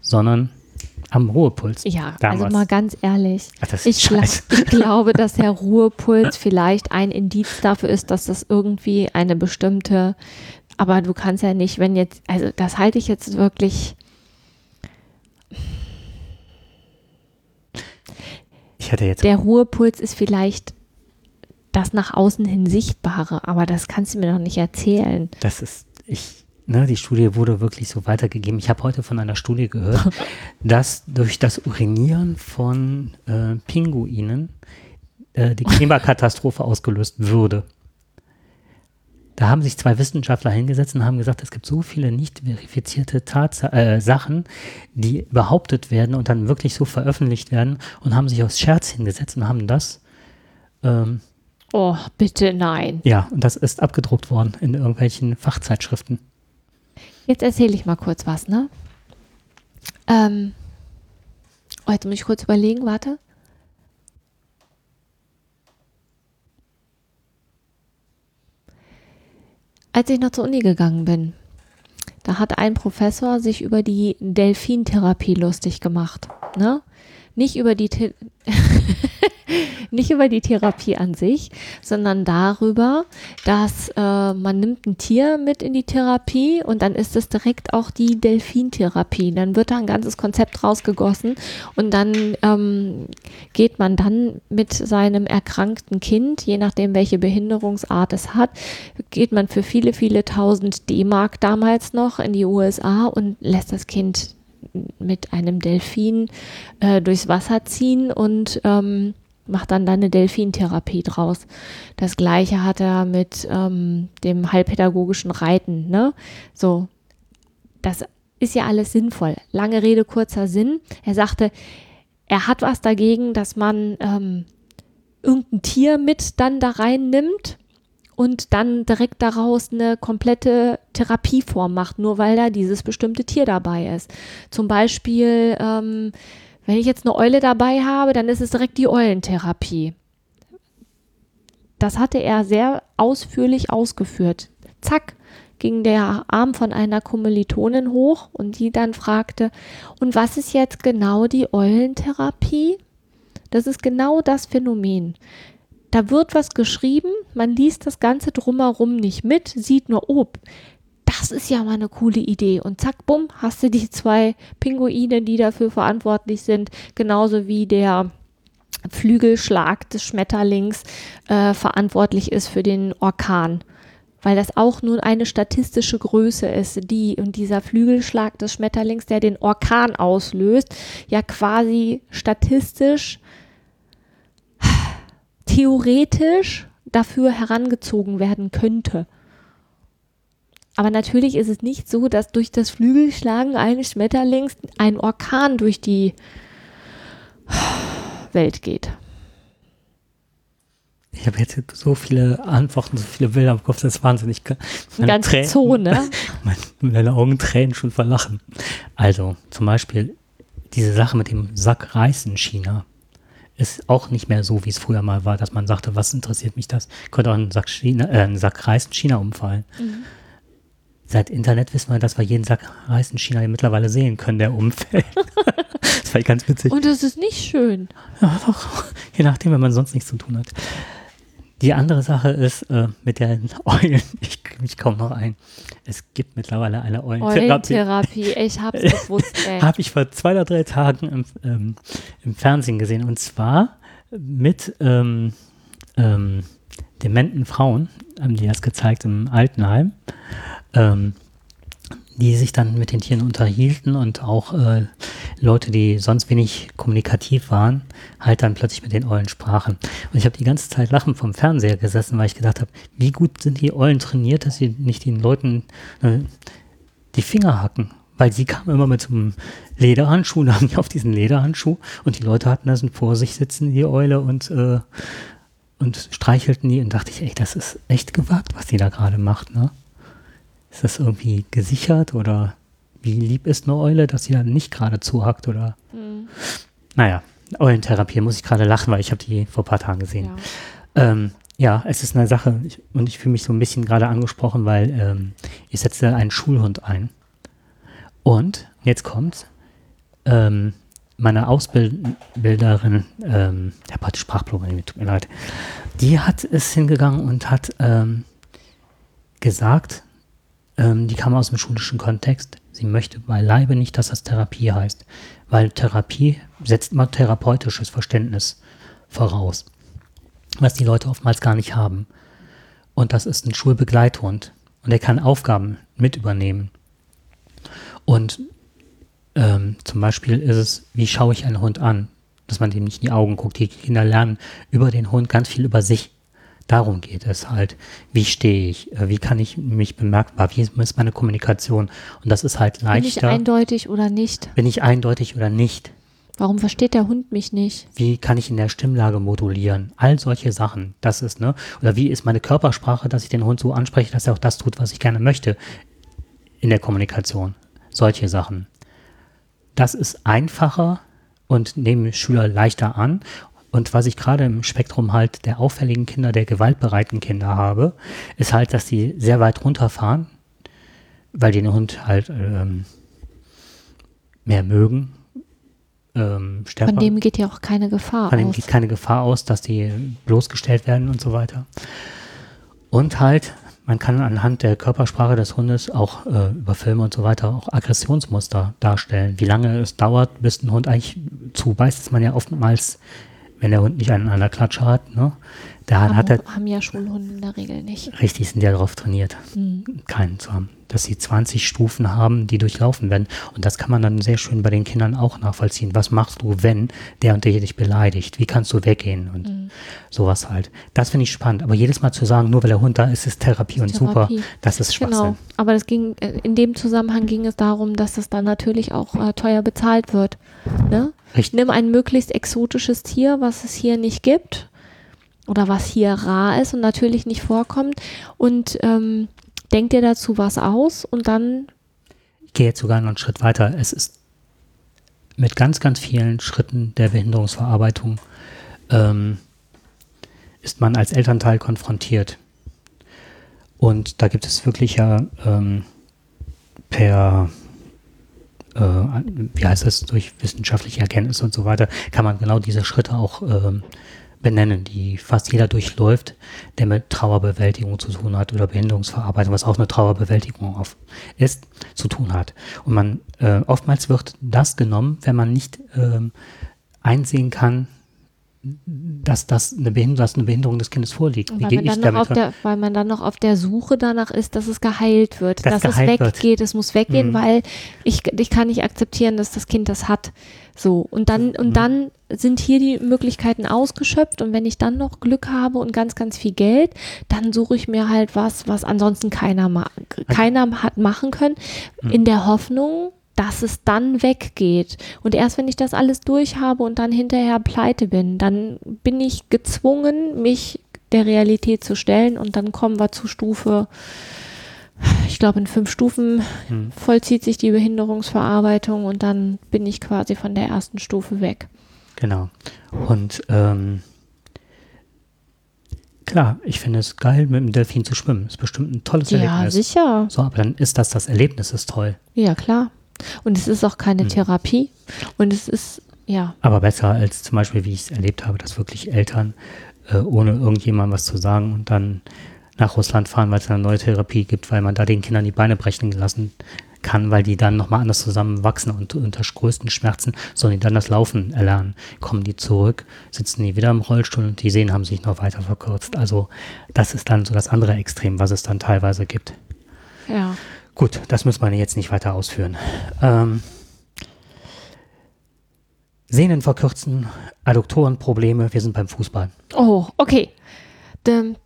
sondern am Ruhepuls. ja, damals. also mal ganz ehrlich. Ach, Ich, scheiße. ich glaube, dass der Ruhepuls vielleicht ein Indiz dafür ist, dass das irgendwie eine bestimmte, aber du kannst ja nicht, wenn jetzt, also das halte ich jetzt wirklich, Ich hatte jetzt der Ruhepuls ist vielleicht das nach außen hin Sichtbare, aber das kannst du mir doch nicht erzählen. Das ist, ich, ne, die Studie wurde wirklich so weitergegeben. Ich habe heute von einer Studie gehört, dass durch das Urinieren von äh, Pinguinen äh, die Klimakatastrophe ausgelöst würde. Da haben sich zwei Wissenschaftler hingesetzt und haben gesagt, es gibt so viele nicht verifizierte Tatsa äh, Sachen, die behauptet werden und dann wirklich so veröffentlicht werden und haben sich aus Scherz hingesetzt und haben das ähm, Oh, bitte nein. ja, und das ist abgedruckt worden in irgendwelchen Fachzeitschriften. Jetzt erzähle ich mal kurz was, ne? Ähm, oh, jetzt muss ich kurz überlegen, warte. Als ich noch zur Uni gegangen bin, da hat ein Professor sich über die Delfintherapie lustig gemacht, ne? Nicht über die nicht über die Therapie an sich, sondern darüber, dass äh, man nimmt ein Tier mit in die Therapie und dann ist es direkt auch die Delfintherapie. Dann wird da ein ganzes Konzept rausgegossen und dann ähm, geht man dann mit seinem erkrankten Kind, je nachdem welche Behinderungsart es hat, geht man für viele, viele tausend D-Mark damals noch in die USA und lässt das Kind mit einem Delfin äh, durchs Wasser ziehen und ähm, macht dann da eine Delfintherapie draus. Das gleiche hat er mit ähm, dem heilpädagogischen Reiten, ne? So, das ist ja alles sinnvoll. Lange Rede, kurzer Sinn. Er sagte, er hat was dagegen, dass man ähm, irgendein Tier mit dann da reinnimmt und dann direkt daraus eine komplette Therapieform macht, nur weil da dieses bestimmte Tier dabei ist. Zum Beispiel, ähm, wenn ich jetzt eine Eule dabei habe, dann ist es direkt die Eulentherapie. Das hatte er sehr ausführlich ausgeführt. Zack, ging der Arm von einer Kommilitonin hoch und die dann fragte, und was ist jetzt genau die Eulentherapie? Das ist genau das Phänomen. Da wird was geschrieben, man liest das Ganze drumherum nicht mit, sieht nur, oh, das ist ja mal eine coole Idee. Und zack, bumm, hast du die zwei Pinguine, die dafür verantwortlich sind, genauso wie der Flügelschlag des Schmetterlings äh, verantwortlich ist für den Orkan. Weil das auch nur eine statistische Größe ist, die und dieser Flügelschlag des Schmetterlings, der den Orkan auslöst, ja quasi statistisch theoretisch dafür herangezogen werden könnte. Aber natürlich ist es nicht so, dass durch das Flügelschlagen eines Schmetterlings ein Orkan durch die Welt geht. Ich habe jetzt so viele Antworten, so viele Bilder im Kopf, das ist wahnsinnig. Eine ganze Tränen, Zone. Meine, meine Augen tränen schon vor Lachen. Also, zum Beispiel diese Sache mit dem Sack Reis in China ist auch nicht mehr so, wie es früher mal war, dass man sagte, was interessiert mich das? Könnte auch ein Sack, China, äh, ein Sack Reis in China umfallen. Mhm. Seit Internet wissen wir, dass wir jeden Sack Reis in China mittlerweile sehen können, der umfällt. das war ganz witzig. Und das ist nicht schön. Ja, doch. Je nachdem, wenn man sonst nichts zu tun hat. Die andere Sache ist äh, mit den Eulen. Ich mich kaum noch ein. Es gibt mittlerweile eine Eulentherapie. Eulentherapie, ich hab's gewusst, ey. Habe ich vor zwei oder drei Tagen im, ähm, im Fernsehen gesehen. Und zwar mit ähm, ähm, dementen Frauen, haben die das gezeigt im Altenheim. Ähm, die sich dann mit den Tieren unterhielten und auch äh, Leute, die sonst wenig kommunikativ waren, halt dann plötzlich mit den Eulen sprachen. Und ich habe die ganze Zeit lachend vom Fernseher gesessen, weil ich gedacht habe, wie gut sind die Eulen trainiert, dass sie nicht den Leuten äh, die Finger hacken. Weil sie kamen immer mit so einem Lederhandschuh, da haben die auf diesen Lederhandschuh und die Leute hatten das vor sich sitzen, die Eule, und, äh, und streichelten die und dachte ich, ey, das ist echt gewagt, was die da gerade macht, ne? Ist das irgendwie gesichert oder wie lieb ist eine Eule, dass sie dann nicht gerade zuhackt oder? Hm, Naja, Eulentherapie muss ich gerade lachen, weil ich habe die vor ein paar Tagen gesehen. ja. Ähm, ja, es ist eine Sache ich, und ich fühle mich so ein bisschen gerade angesprochen, weil ähm, ich setze einen Schulhund ein. Und jetzt kommt ähm, meine Ausbilderin, ähm, habe heute Sprachprobleme, tut mir leid, die hat es hingegangen und hat ähm, gesagt, ähm, die kam aus dem schulischen Kontext, sie möchte beileibe nicht, dass das Therapie heißt, weil Therapie setzt immer therapeutisches Verständnis voraus, was die Leute oftmals gar nicht haben. Und das ist ein Schulbegleithund und er kann Aufgaben mit übernehmen. Und ähm, zum Beispiel ist es, wie schaue ich einen Hund an, dass man dem nicht in die Augen guckt. Die Kinder lernen über den Hund ganz viel über sich. Darum geht es halt. Wie stehe ich? Äh, Wie kann ich mich bemerkbar? Wie ist meine Kommunikation? Und das ist halt Bin ich leichter. eindeutig oder nicht? Bin ich eindeutig oder nicht? Warum versteht der Hund mich nicht? Wie kann ich in der Stimmlage modulieren? All solche Sachen. Das ist, ne? Oder wie ist meine Körpersprache, dass ich den Hund so anspreche, dass er auch das tut, was ich gerne möchte in der Kommunikation? Solche Sachen. Das ist einfacher und nehmen Schüler leichter an. Und was ich gerade im Spektrum halt der auffälligen Kinder, der gewaltbereiten Kinder habe, ist halt, dass die sehr weit runterfahren, weil die den Hund halt ähm, mehr mögen. Ähm, stärker, Von dem geht ja auch keine Gefahr von dem aus. geht keine Gefahr aus, dass die bloßgestellt werden und so weiter. Und halt, man kann anhand der Körpersprache des Hundes auch äh, über Filme und so weiter auch Aggressionsmuster darstellen. Wie lange es dauert, bis ein Hund eigentlich zubeißt, ist man ja oftmals, wenn der Hund nicht an der Klatsche hat, ne? Da Aber hat er, haben ja Schulhunde in der Regel nicht. richtig sind ja darauf trainiert, Hm. keinen zu haben. Dass sie 20 Stufen haben, die durchlaufen werden. Und das kann man dann sehr schön bei den Kindern auch nachvollziehen. Was machst du, wenn der und der dich beleidigt? Wie kannst du weggehen? Und Hm. sowas halt. Das finde ich spannend. Aber jedes Mal zu sagen, nur weil der Hund da ist, ist Therapie und super, Therapie. das ist Schwachsinn. Genau. Aber das ging, äh, in dem Zusammenhang ging es darum, dass das dann natürlich auch äh, teuer bezahlt wird. Ne? Richtig. Nimm ein möglichst exotisches Tier, was es hier nicht gibt oder was hier rar ist und natürlich nicht vorkommt und ähm, denk dir dazu was aus und dann Ich gehe jetzt sogar noch einen Schritt weiter. Es ist mit ganz, ganz vielen Schritten der Behinderungsverarbeitung ähm, ist man als Elternteil konfrontiert. Und da gibt es wirklich ja ähm, per, äh, wie heißt es, durch wissenschaftliche Erkenntnisse und so weiter, kann man genau diese Schritte auch ähm, benennen, die fast jeder durchläuft, der mit Trauerbewältigung zu tun hat oder Behinderungsverarbeitung, was auch eine Trauerbewältigung ist, zu tun hat. Und man, äh, oftmals wird das genommen, wenn man nicht ähm, einsehen kann, dass das eine Behinderung, dass eine Behinderung des Kindes vorliegt. Wie weil gehe man, ich dann noch damit auf der, weil man dann noch auf der Suche danach ist, dass es geheilt wird, Dass dass, es geheilt wird. weggeht, es muss weggehen, Mhm. weil ich, ich kann nicht akzeptieren, dass das Kind das hat. So. Und dann, Mhm. und dann sind hier die Möglichkeiten ausgeschöpft und wenn ich dann noch Glück habe und ganz, ganz viel Geld, dann suche ich mir halt was, was ansonsten keiner, ma keiner hat machen können, in der Hoffnung, dass es dann weggeht. Und erst wenn ich das alles durch habe und dann hinterher pleite bin, dann bin ich gezwungen, mich der Realität zu stellen und dann kommen wir zu Stufe, ich glaube in fünf Stufen Hm. vollzieht sich die Behinderungsverarbeitung und dann bin ich quasi von der ersten Stufe weg. Genau. Und ähm, klar, ich finde es geil, mit dem Delfin zu schwimmen. Ist bestimmt ein tolles Ja, Erlebnis. sicher. So, aber dann ist das das Erlebnis, ist toll. Ja, klar. Und es ist auch keine Hm. Therapie. Und es ist, ja, Aber besser als zum Beispiel, wie ich es erlebt habe, dass wirklich Eltern äh, ohne irgendjemandem was zu sagen und dann nach Russland fahren, weil es eine neue Therapie gibt, weil man da den Kindern die Beine brechen lassen kann, weil die dann nochmal anders zusammenwachsen und unter größten Schmerzen sollen die dann das Laufen erlernen. Kommen die zurück, sitzen die wieder im Rollstuhl und die Sehnen haben sich noch weiter verkürzt. Also das ist dann so das andere Extrem, was es dann teilweise gibt. ja. Gut, das muss man jetzt nicht weiter ausführen. Ähm, Sehnen verkürzen, Adduktorenprobleme, wir sind beim Fußball. Oh, okay. Dem,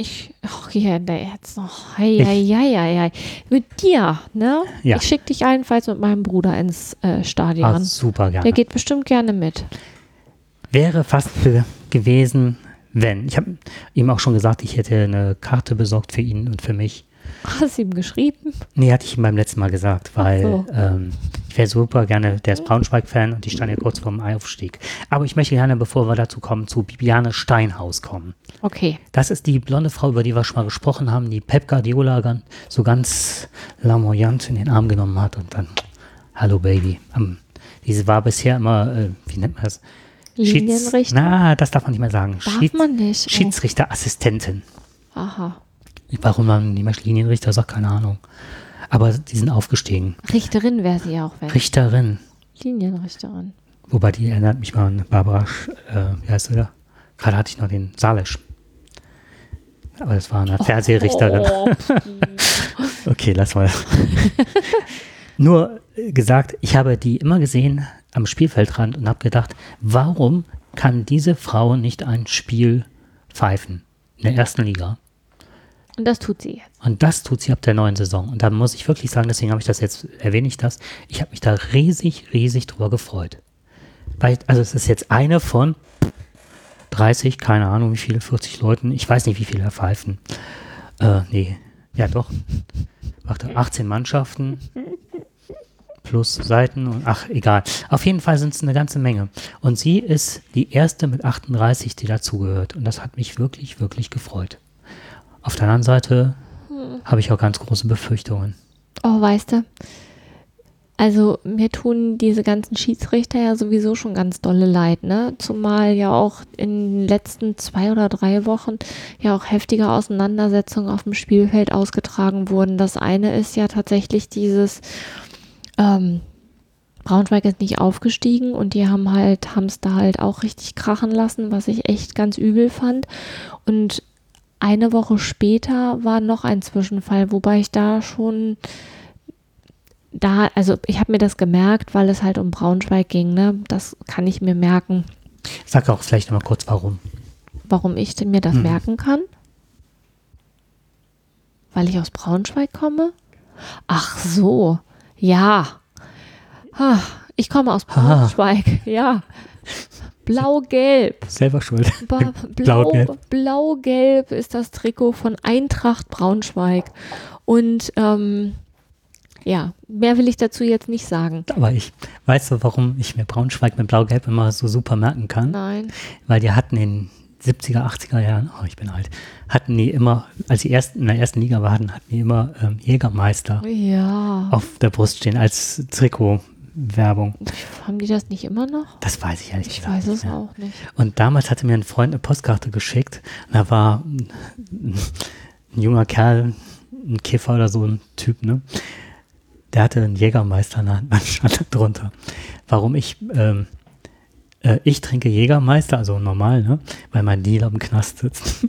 ich, ach, hier, der jetzt noch. Hei, hei, hei, hei, hei. Mit dir, ne? Ja. Ich schicke dich allenfalls mit meinem Bruder ins äh, Stadion. Ah, super gerne. Der geht bestimmt gerne mit. Wäre fast ge- gewesen, wenn. Ich habe ihm auch schon gesagt, ich hätte eine Karte besorgt für ihn und für mich. Hast du ihm geschrieben? Nee, hatte ich ihm beim letzten Mal gesagt, weil so. ähm, ich wäre super gerne, der ist Braunschweig-Fan und die stand ja kurz vorm Aufstieg. Aber ich möchte gerne, bevor wir dazu kommen, zu Bibiane Steinhaus kommen. Okay. Das ist die blonde Frau, über die wir schon mal gesprochen haben, die Pep Guardiola so ganz lamoyant in den Arm genommen hat und dann, hallo Baby. Ähm, diese war bisher immer, äh, wie nennt man das? Schieds- Linienrichter? Na, das darf man nicht mehr sagen. Darf man nicht? Oh. Schiedsrichterassistentin. Aha. Warum man nicht mehr Linienrichter sagt, keine Ahnung. Aber die sind aufgestiegen. Richterin wäre sie auch, wenn. Richterin. Linienrichterin. Wobei die erinnert mich mal an Barbara, äh, wie heißt sie da? Gerade hatte ich noch den Salisch. Aber das war eine Fernsehrichterin. Oh, Okay, lass mal. Nur äh, gesagt, ich habe die immer gesehen am Spielfeldrand und habe gedacht, warum kann diese Frau nicht ein Spiel pfeifen in der ersten Liga? Und das tut sie jetzt. Und das tut sie ab der neuen Saison. Und da muss ich wirklich sagen, deswegen habe ich das jetzt, erwähne ich das, ich habe mich da riesig, riesig drüber gefreut. Weil, also es ist jetzt eine von 30, keine Ahnung wie viele, 40 Leuten, ich weiß nicht, wie viele da pfeifen. Äh, nee, ja doch. Warte, 18 Mannschaften plus Seiten und ach, egal. Auf jeden Fall sind es eine ganze Menge. Und sie ist die erste mit 38, die dazugehört. Und das hat mich wirklich, wirklich gefreut. Auf der anderen Seite habe ich auch ganz große Befürchtungen. Oh, weißt du, also mir tun diese ganzen Schiedsrichter ja sowieso schon ganz dolle leid, ne? Zumal ja auch in den letzten zwei oder drei Wochen ja auch heftige Auseinandersetzungen auf dem Spielfeld ausgetragen wurden. Das eine ist ja tatsächlich dieses, ähm, Braunschweig ist nicht aufgestiegen und die haben halt, haben es da halt auch richtig krachen lassen, was ich echt ganz übel fand. Und eine Woche später war noch ein Zwischenfall, wobei ich da schon da, also ich habe mir das gemerkt, weil es halt um Braunschweig ging, ne? Das kann ich mir merken, Sag auch vielleicht noch mal kurz, warum. warum ich denn mir das Mhm. merken kann. Weil ich aus Braunschweig komme? Ach so, ja. Ah, Ich komme aus. Braunschweig, ja. Blau-gelb. Selber schuld. Blau-gelb. Blau- ist das Trikot von Eintracht Braunschweig. Und ähm, ja, mehr will ich dazu jetzt nicht sagen. Aber ich, weißt du, warum ich mir Braunschweig mit Blau-Gelb immer so super merken kann? Nein. Weil die hatten in 70er, 80er Jahren, oh, ich bin alt, hatten die immer, als die ersten, in der ersten Liga waren, hatten die immer ähm, Jägermeister Ja. auf der Brust stehen als Trikotwerbung. Haben die das nicht immer noch? Das weiß ich ehrlich Ich gesagt weiß es nicht auch nicht. Und damals hatte mir ein Freund eine Postkarte geschickt. Da war ein, ein junger Kerl, ein Kiffer oder so ein Typ, ne? Der hatte einen Jägermeister in der Hand, dann stand da drunter. Warum ich, ähm, äh, ich trinke Jägermeister, also normal, ne? Weil mein Dealer im Knast sitzt.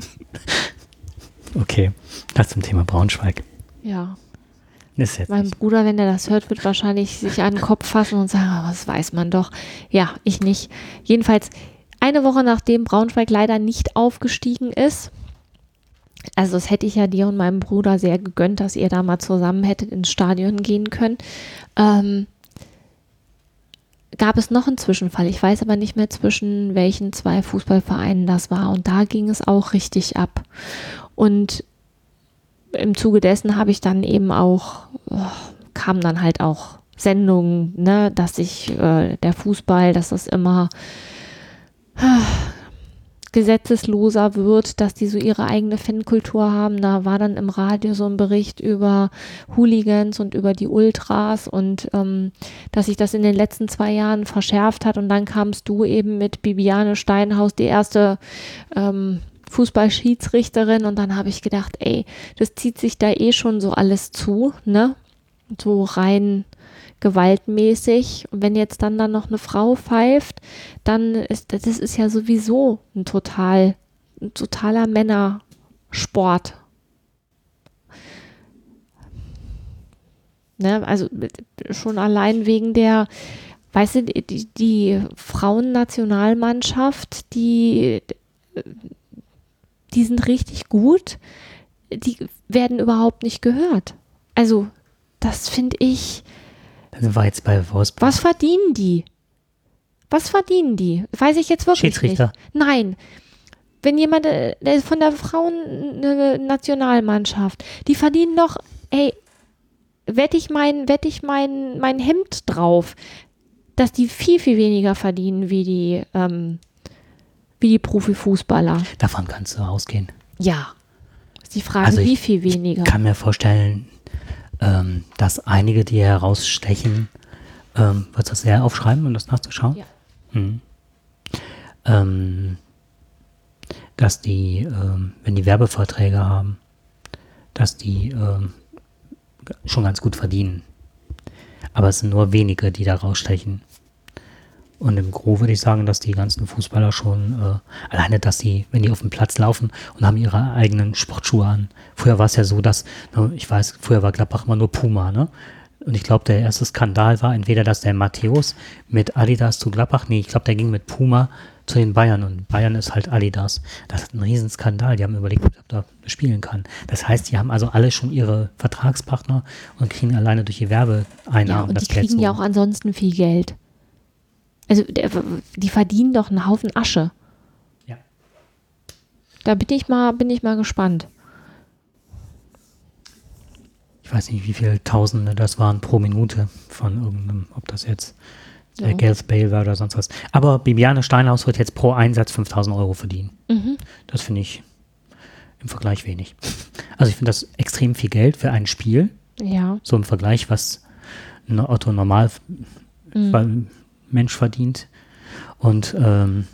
okay, das zum Thema Braunschweig. Ja. Ist jetzt Mein nicht. Bruder, wenn er das hört, wird wahrscheinlich sich an den Kopf fassen und sagen, "Ah, das weiß man doch. Ja, ich nicht. Jedenfalls eine Woche nachdem Braunschweig leider nicht aufgestiegen ist, also das hätte ich ja dir und meinem Bruder sehr gegönnt, dass ihr da mal zusammen hättet ins Stadion gehen können, ähm, gab es noch einen Zwischenfall. Ich weiß aber nicht mehr zwischen welchen zwei Fußballvereinen das war. Und da ging es auch richtig ab. Und im Zuge dessen habe ich dann eben auch, oh, kamen dann halt auch Sendungen, ne, dass sich äh, der Fußball, dass das immer ah, gesetzesloser wird, dass die so ihre eigene Fankultur haben. Da war dann im Radio so ein Bericht über Hooligans und über die Ultras und ähm, dass sich das in den letzten zwei Jahren verschärft hat. Und dann kamst du eben mit Bibiane Steinhaus, die erste ähm, Fußballschiedsrichterin. Und dann habe ich gedacht, ey, das zieht sich da eh schon so alles zu, ne? So rein gewaltmäßig. Und wenn jetzt dann dann noch eine Frau pfeift, dann ist das ist ja sowieso ein total, ein totaler Männersport. Ne, also schon allein wegen der, weißt du, die, die Frauennationalmannschaft, die, die sind richtig gut, die werden überhaupt nicht gehört. Also, das finde ich, Dann wir jetzt bei Wolfsburg. was verdienen die? Was verdienen die? Weiß ich jetzt wirklich Schiedsrichter. nicht. Nein. Wenn jemand äh, von der Frauen-Nationalmannschaft, die verdienen doch, ey, wette ich mein, wette ich mein, mein Hemd drauf, dass die viel, viel weniger verdienen wie die, ähm, wie die Profifußballer. Davon kannst du ausgehen. Ja. Ist die Frage, Also ich- wie viel weniger? Ich kann mir vorstellen, ähm, dass einige, die herausstechen, ähm, würdest du das sehr aufschreiben, um das nachzuschauen? Ja. Mhm. Ähm, dass die, ähm, wenn die Werbeverträge haben, dass die ähm, schon ganz gut verdienen. Aber es sind nur wenige, die da rausstechen. Und im Gro würde ich sagen, dass die ganzen Fußballer schon, äh, alleine, dass die, wenn die auf dem Platz laufen und haben ihre eigenen Sportschuhe an. Früher war es ja so, dass, ne, ich weiß, früher war Gladbach immer nur Puma, ne? Und ich glaube, der erste Skandal war entweder, dass der Matthäus mit Adidas zu Gladbach, nee, ich glaube, der ging mit Puma zu den Bayern und Bayern ist halt Adidas. Das ist ein Riesenskandal. Die haben überlegt, ob er da spielen kann. Das heißt, die haben also alle schon ihre Vertragspartner und kriegen alleine durch die Werbeeinnahmen Ja, und das die Geld kriegen so. ja auch ansonsten viel Geld. Also der, die verdienen doch einen Haufen Asche. Ja. Da bin ich mal, bin ich mal gespannt. ich weiß nicht, wie viele Tausende das waren pro Minute von irgendeinem, ob das jetzt der Ja. Gareth Bale war oder sonst was. Aber Bibiane Steinhaus wird jetzt pro Einsatz 5000 Euro verdienen. Mhm. Das finde ich im Vergleich wenig. Also ich finde das extrem viel Geld für ein Spiel, Ja. so im Vergleich, was ein Otto Normal Mhm. Mensch verdient. Und ähm,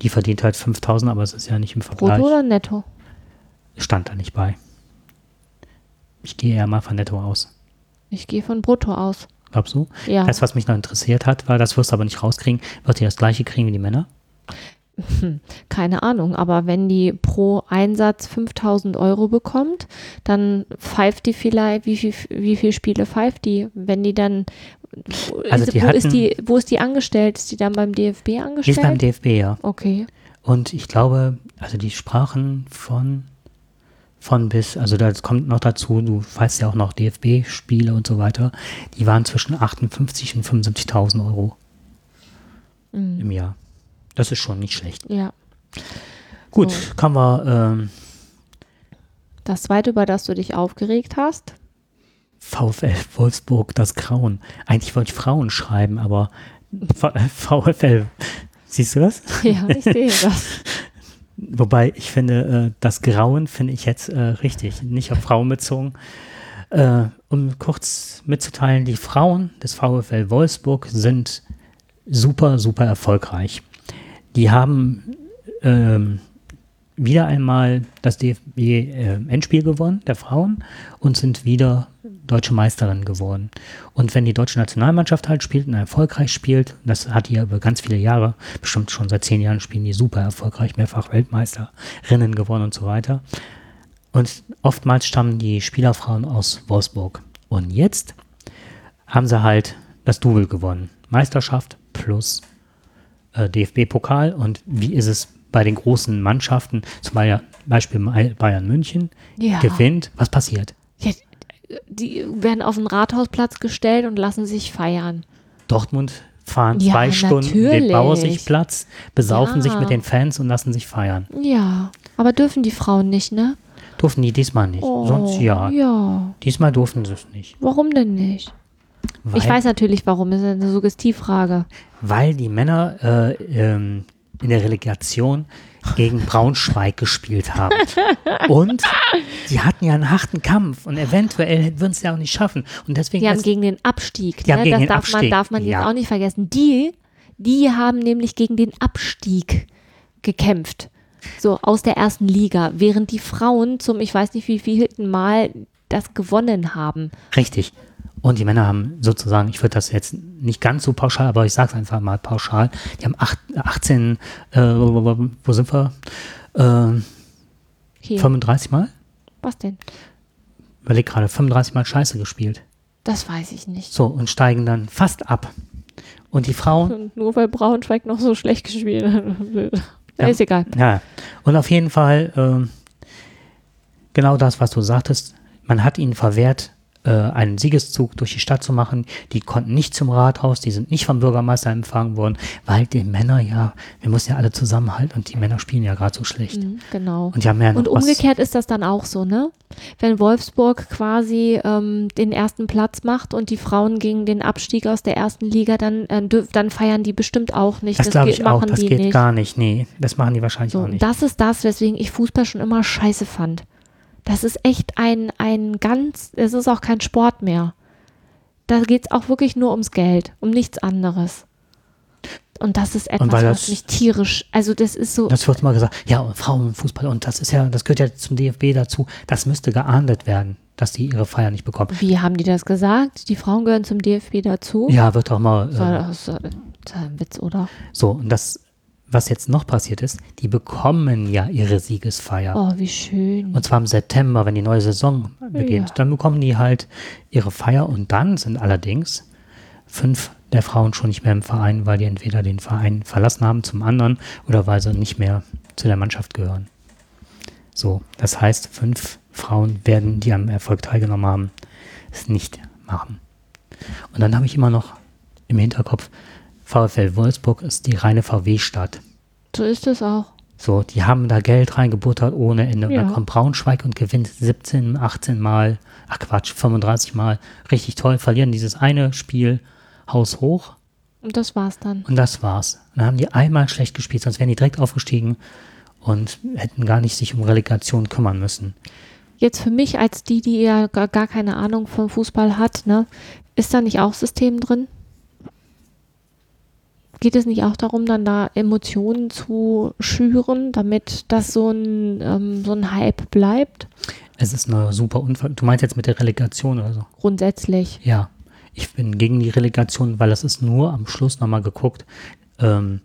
die verdient halt 5000, aber es ist ja nicht im Vergleich. Brutto oder netto? Stand da nicht bei. Ich gehe eher mal von Netto aus. Ich gehe von Brutto aus. Glaubst du? Ja. Das, was mich noch interessiert hat, war, das wirst du aber nicht rauskriegen, wird die das gleiche kriegen wie die Männer? Keine Ahnung, aber wenn die pro Einsatz 5000 Euro bekommt, dann pfeift die vielleicht, wie viel, wie viele Spiele pfeift die? Wenn die dann, Also ist, die wo, hatten- ist die, wo ist die angestellt? Ist die dann beim DFB Die ist angestellt? beim DFB, ja. okay. Und ich glaube, also die sprachen von, von bis, also das kommt noch dazu, du weißt ja auch noch DFB-Spiele und so weiter, die waren zwischen 58 und 75.000 Euro Mhm. im Jahr. Das ist schon nicht schlecht. Ja. Gut, So. kommen wir, ähm, Das zweite, über das du dich aufgeregt hast. VfL Wolfsburg, das Grauen. Eigentlich wollte ich Frauen schreiben, aber V- VfL, siehst du das? Ja, ich sehe das. Wobei ich finde, äh, das Grauen finde ich jetzt äh, richtig, nicht auf Frauen bezogen. Äh, um kurz mitzuteilen, die Frauen des VfL Wolfsburg sind super, super erfolgreich. Die haben ähm, wieder einmal das DFB-Endspiel gewonnen, der Frauen, und sind wieder deutsche Meisterin geworden. Und wenn die deutsche Nationalmannschaft halt spielt und erfolgreich spielt, das hat die ja über ganz viele Jahre, bestimmt schon seit zehn Jahren spielen die super erfolgreich, mehrfach Weltmeisterinnen gewonnen und so weiter. Und oftmals stammen die Spielerfrauen aus Wolfsburg. Und jetzt haben sie halt das Double gewonnen. Meisterschaft plus äh, DFB-Pokal. Und wie ist es bei den großen Mannschaften, zum Beispiel Bayern München, Ja. gewinnt, was passiert? Ja, die werden auf den Rathausplatz gestellt und lassen sich feiern. Dortmund fahren Ja, zwei Stunden den natürlich. Bauersichtplatz, besaufen Ja. sich mit den Fans und lassen sich feiern. Ja, aber dürfen die Frauen nicht, ne? Durften die diesmal nicht. Oh, Sonst ja. Ja, Diesmal durften sie es nicht. warum denn nicht? Weil, ich weiß natürlich, warum. Das ist eine Suggestivfrage. weil die Männer äh, ähm, in der Relegation gegen Braunschweig gespielt haben. Und sie hatten ja einen harten Kampf und eventuell würden sie ja auch nicht schaffen. Und deswegen Die haben gegen den Abstieg. Die ne? gegen das den darf, Man, Abstieg, darf man jetzt ja. auch nicht vergessen. Die, die haben nämlich gegen den Abstieg gekämpft. So aus der ersten Liga, während die Frauen zum, ich weiß nicht wie vielten Mal das gewonnen haben. Richtig. Und die Männer haben sozusagen, ich würde das jetzt nicht ganz so pauschal, aber ich sage es einfach mal pauschal, die haben acht, 18, äh, wo sind wir? Äh, Hier, 35 Mal? was denn? Überleg gerade, 35 Mal Scheiße gespielt. Das weiß ich nicht. So, und steigen dann fast ab. Und die Frauen, Und nur weil Braunschweig noch so schlecht gespielt hat. Ja. Ist egal. ja, und auf jeden Fall ähm, genau das, was du sagtest, man hat ihnen verwehrt, äh, einen Siegeszug durch die Stadt zu machen. Die konnten nicht zum Rathaus, die sind nicht vom Bürgermeister empfangen worden, weil die Männer ja, wir müssen ja alle zusammenhalten und die Männer spielen ja gerade so schlecht. Mhm, genau. Und ja Und was, umgekehrt ist das dann auch so, ne? Wenn Wolfsburg quasi ähm, den ersten Platz macht und die Frauen gegen den Abstieg aus der ersten Liga, dann, äh, dann feiern die bestimmt auch nicht. das glaube geht- ich auch, das geht nicht. gar nicht. Nee, das machen die wahrscheinlich So, auch nicht. das ist das, weswegen ich Fußball schon immer scheiße fand. Das ist echt ein, ein ganz, es ist auch kein Sport mehr. Da geht es auch wirklich nur ums Geld, um nichts anderes. Und das ist etwas, weil was das- mich tierisch, also das ist so, Das wird immer gesagt, ja, Frauenfußball, und das ist ja, das gehört ja zum DFB dazu, das müsste geahndet werden, dass die ihre Feier nicht bekommen. wie haben die das gesagt? Die Frauen gehören zum DFB dazu? Ja, wird doch mal. Das Äh, das das war ein Witz, oder? so, und das, was jetzt noch passiert ist, die bekommen ja ihre Siegesfeier. Oh, wie schön. Und zwar im September, wenn die neue Saison beginnt. Ja. Dann bekommen die halt ihre Feier und dann sind allerdings fünf der Frauen schon nicht mehr im Verein, weil die entweder den Verein verlassen haben zum anderen oder weil sie nicht mehr zu der Mannschaft gehören. So, das heißt, fünf Frauen werden, die am Erfolg teilgenommen haben, es nicht machen. Und dann habe ich immer noch im Hinterkopf, VfL Wolfsburg ist die reine VW-Stadt. So ist es auch. So, die haben da Geld reingebuttert ohne Ende. Und Ja. dann kommt Braunschweig und gewinnt 17, 18 Mal, ach Quatsch, 35 Mal. Richtig toll, verlieren dieses eine Spiel Haus hoch Und das war's dann. und das war's. Und dann haben die einmal schlecht gespielt, sonst wären die direkt aufgestiegen und hätten gar nicht sich um Relegation kümmern müssen. Jetzt für mich als die, die ja gar, gar keine Ahnung vom Fußball hat, ne, ist da nicht auch System drin? Geht es nicht auch darum, dann da Emotionen zu schüren, damit das so ein, ähm, so ein Hype bleibt? Es ist eine super Unfall. Du meinst jetzt mit der Relegation oder so? Grundsätzlich. Ja, ich bin gegen die Relegation, weil das ist nur am Schluss nochmal geguckt. Ähm,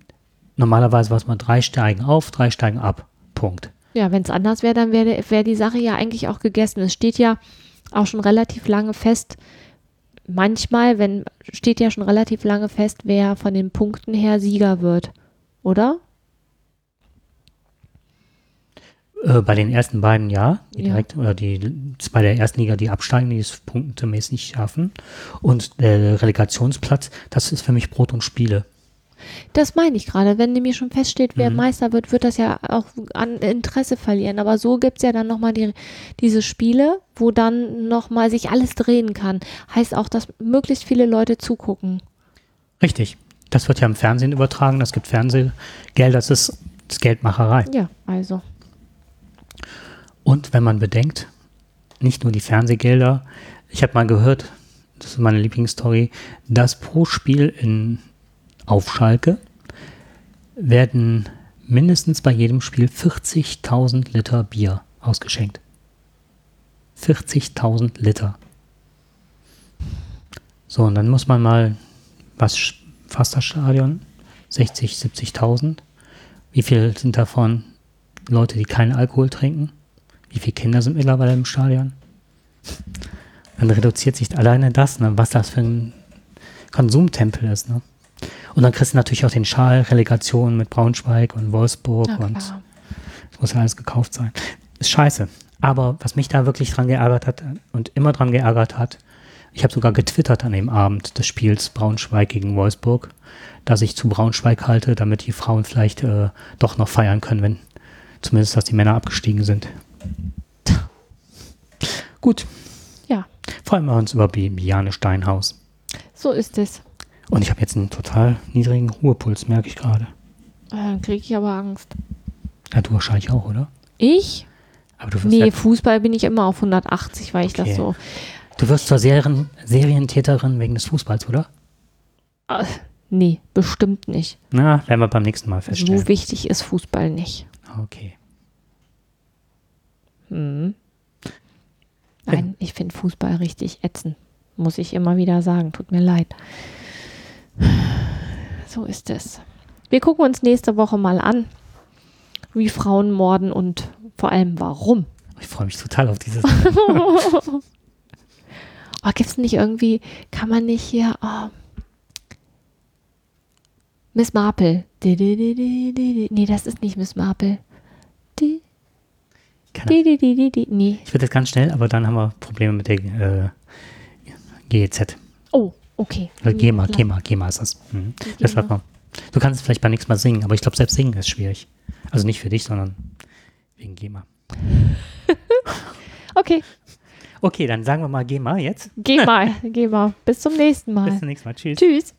normalerweise war es mal drei steigen auf, drei steigen ab. Punkt. Ja, wenn es anders wäre, dann wäre wär die Sache ja eigentlich auch gegessen. Es steht ja auch schon relativ lange fest, manchmal, wenn steht ja schon relativ lange fest, wer von den Punkten her Sieger wird, oder? Äh, bei den ersten beiden ja, die Ja. direkt, oder die bei der ersten Liga, die absteigen, die es punktemäßig schaffen. Und der Relegationsplatz, das ist für mich Brot und Spiele. Das meine ich gerade. Wenn nämlich schon feststeht, wer Mhm. Meister wird, wird das ja auch an Interesse verlieren. Aber so gibt es ja dann nochmal die, diese Spiele, wo dann nochmal sich alles drehen kann. Heißt auch, dass möglichst viele Leute zugucken. Richtig. Das wird ja im Fernsehen übertragen, das gibt Fernsehgeld, das ist, das ist Geldmacherei. Ja, also. Und wenn man bedenkt, nicht nur die Fernsehgelder, ich habe mal gehört, das ist meine Lieblingsstory, dass pro Spiel in auf Schalke werden mindestens bei jedem Spiel 40.000 Liter Bier ausgeschenkt. 40.000 Liter. So, und dann muss man mal, was fasst das Stadion? 60, 70.000. Wie viel sind davon Leute, die keinen Alkohol trinken? Wie viele Kinder sind mittlerweile im Stadion? dann reduziert sich alleine das, ne, was das für ein Konsumtempel ist. Ne? Und dann kriegst du natürlich auch den Schal, Relegation mit Braunschweig und Wolfsburg Na und das muss ja alles gekauft sein. Ist scheiße. Aber was mich da wirklich dran geärgert hat und immer dran geärgert hat, ich habe sogar getwittert an dem Abend des Spiels Braunschweig gegen Wolfsburg, dass ich zu Braunschweig halte, damit die Frauen vielleicht äh, doch noch feiern können, wenn zumindest, dass die Männer abgestiegen sind. Gut. Ja, Freuen wir uns über Bi- Biane Steinhaus. so ist es. Und ich habe jetzt einen total niedrigen Ruhepuls, merke ich gerade. Äh, Dann kriege ich aber Angst. Ja, du wahrscheinlich auch, oder? Ich? Aber du wirst, Nee, ja, Fußball bin ich immer auf 180, weil ich Okay. das so. du wirst zur Serien, Serientäterin wegen des Fußballs, oder? Äh, nee, bestimmt nicht. Na, werden wir beim nächsten Mal feststellen. So wichtig ist Fußball nicht. Okay. Hm. Nein, ich finde Fußball richtig ätzend. Muss ich immer wieder sagen. Tut mir leid. So ist es. Wir gucken uns nächste Woche mal an, wie Frauen morden und vor allem warum. Ich freue mich total auf dieses. Oh, gibt es nicht irgendwie, kann man nicht hier, oh. Miss Marple. Nee, das ist nicht Miss Marple. Di, Kann di, di, di, di, di. Nee. Ich würde jetzt ganz schnell, aber dann haben wir Probleme mit der äh, GEZ. Oh, okay. Oder GEMA, Klar. GEMA, GEMA ist das. Mhm. Das GEMA. wird man. Du kannst es vielleicht beim nächsten Mal singen, aber ich glaube, selbst singen ist schwierig. Also nicht für dich, sondern wegen GEMA. Okay, Okay, dann sagen wir mal GEMA jetzt. geh mal, geh mal. Bis zum nächsten Bis Mal. zum nächsten Mal. Tschüss. Tschüss.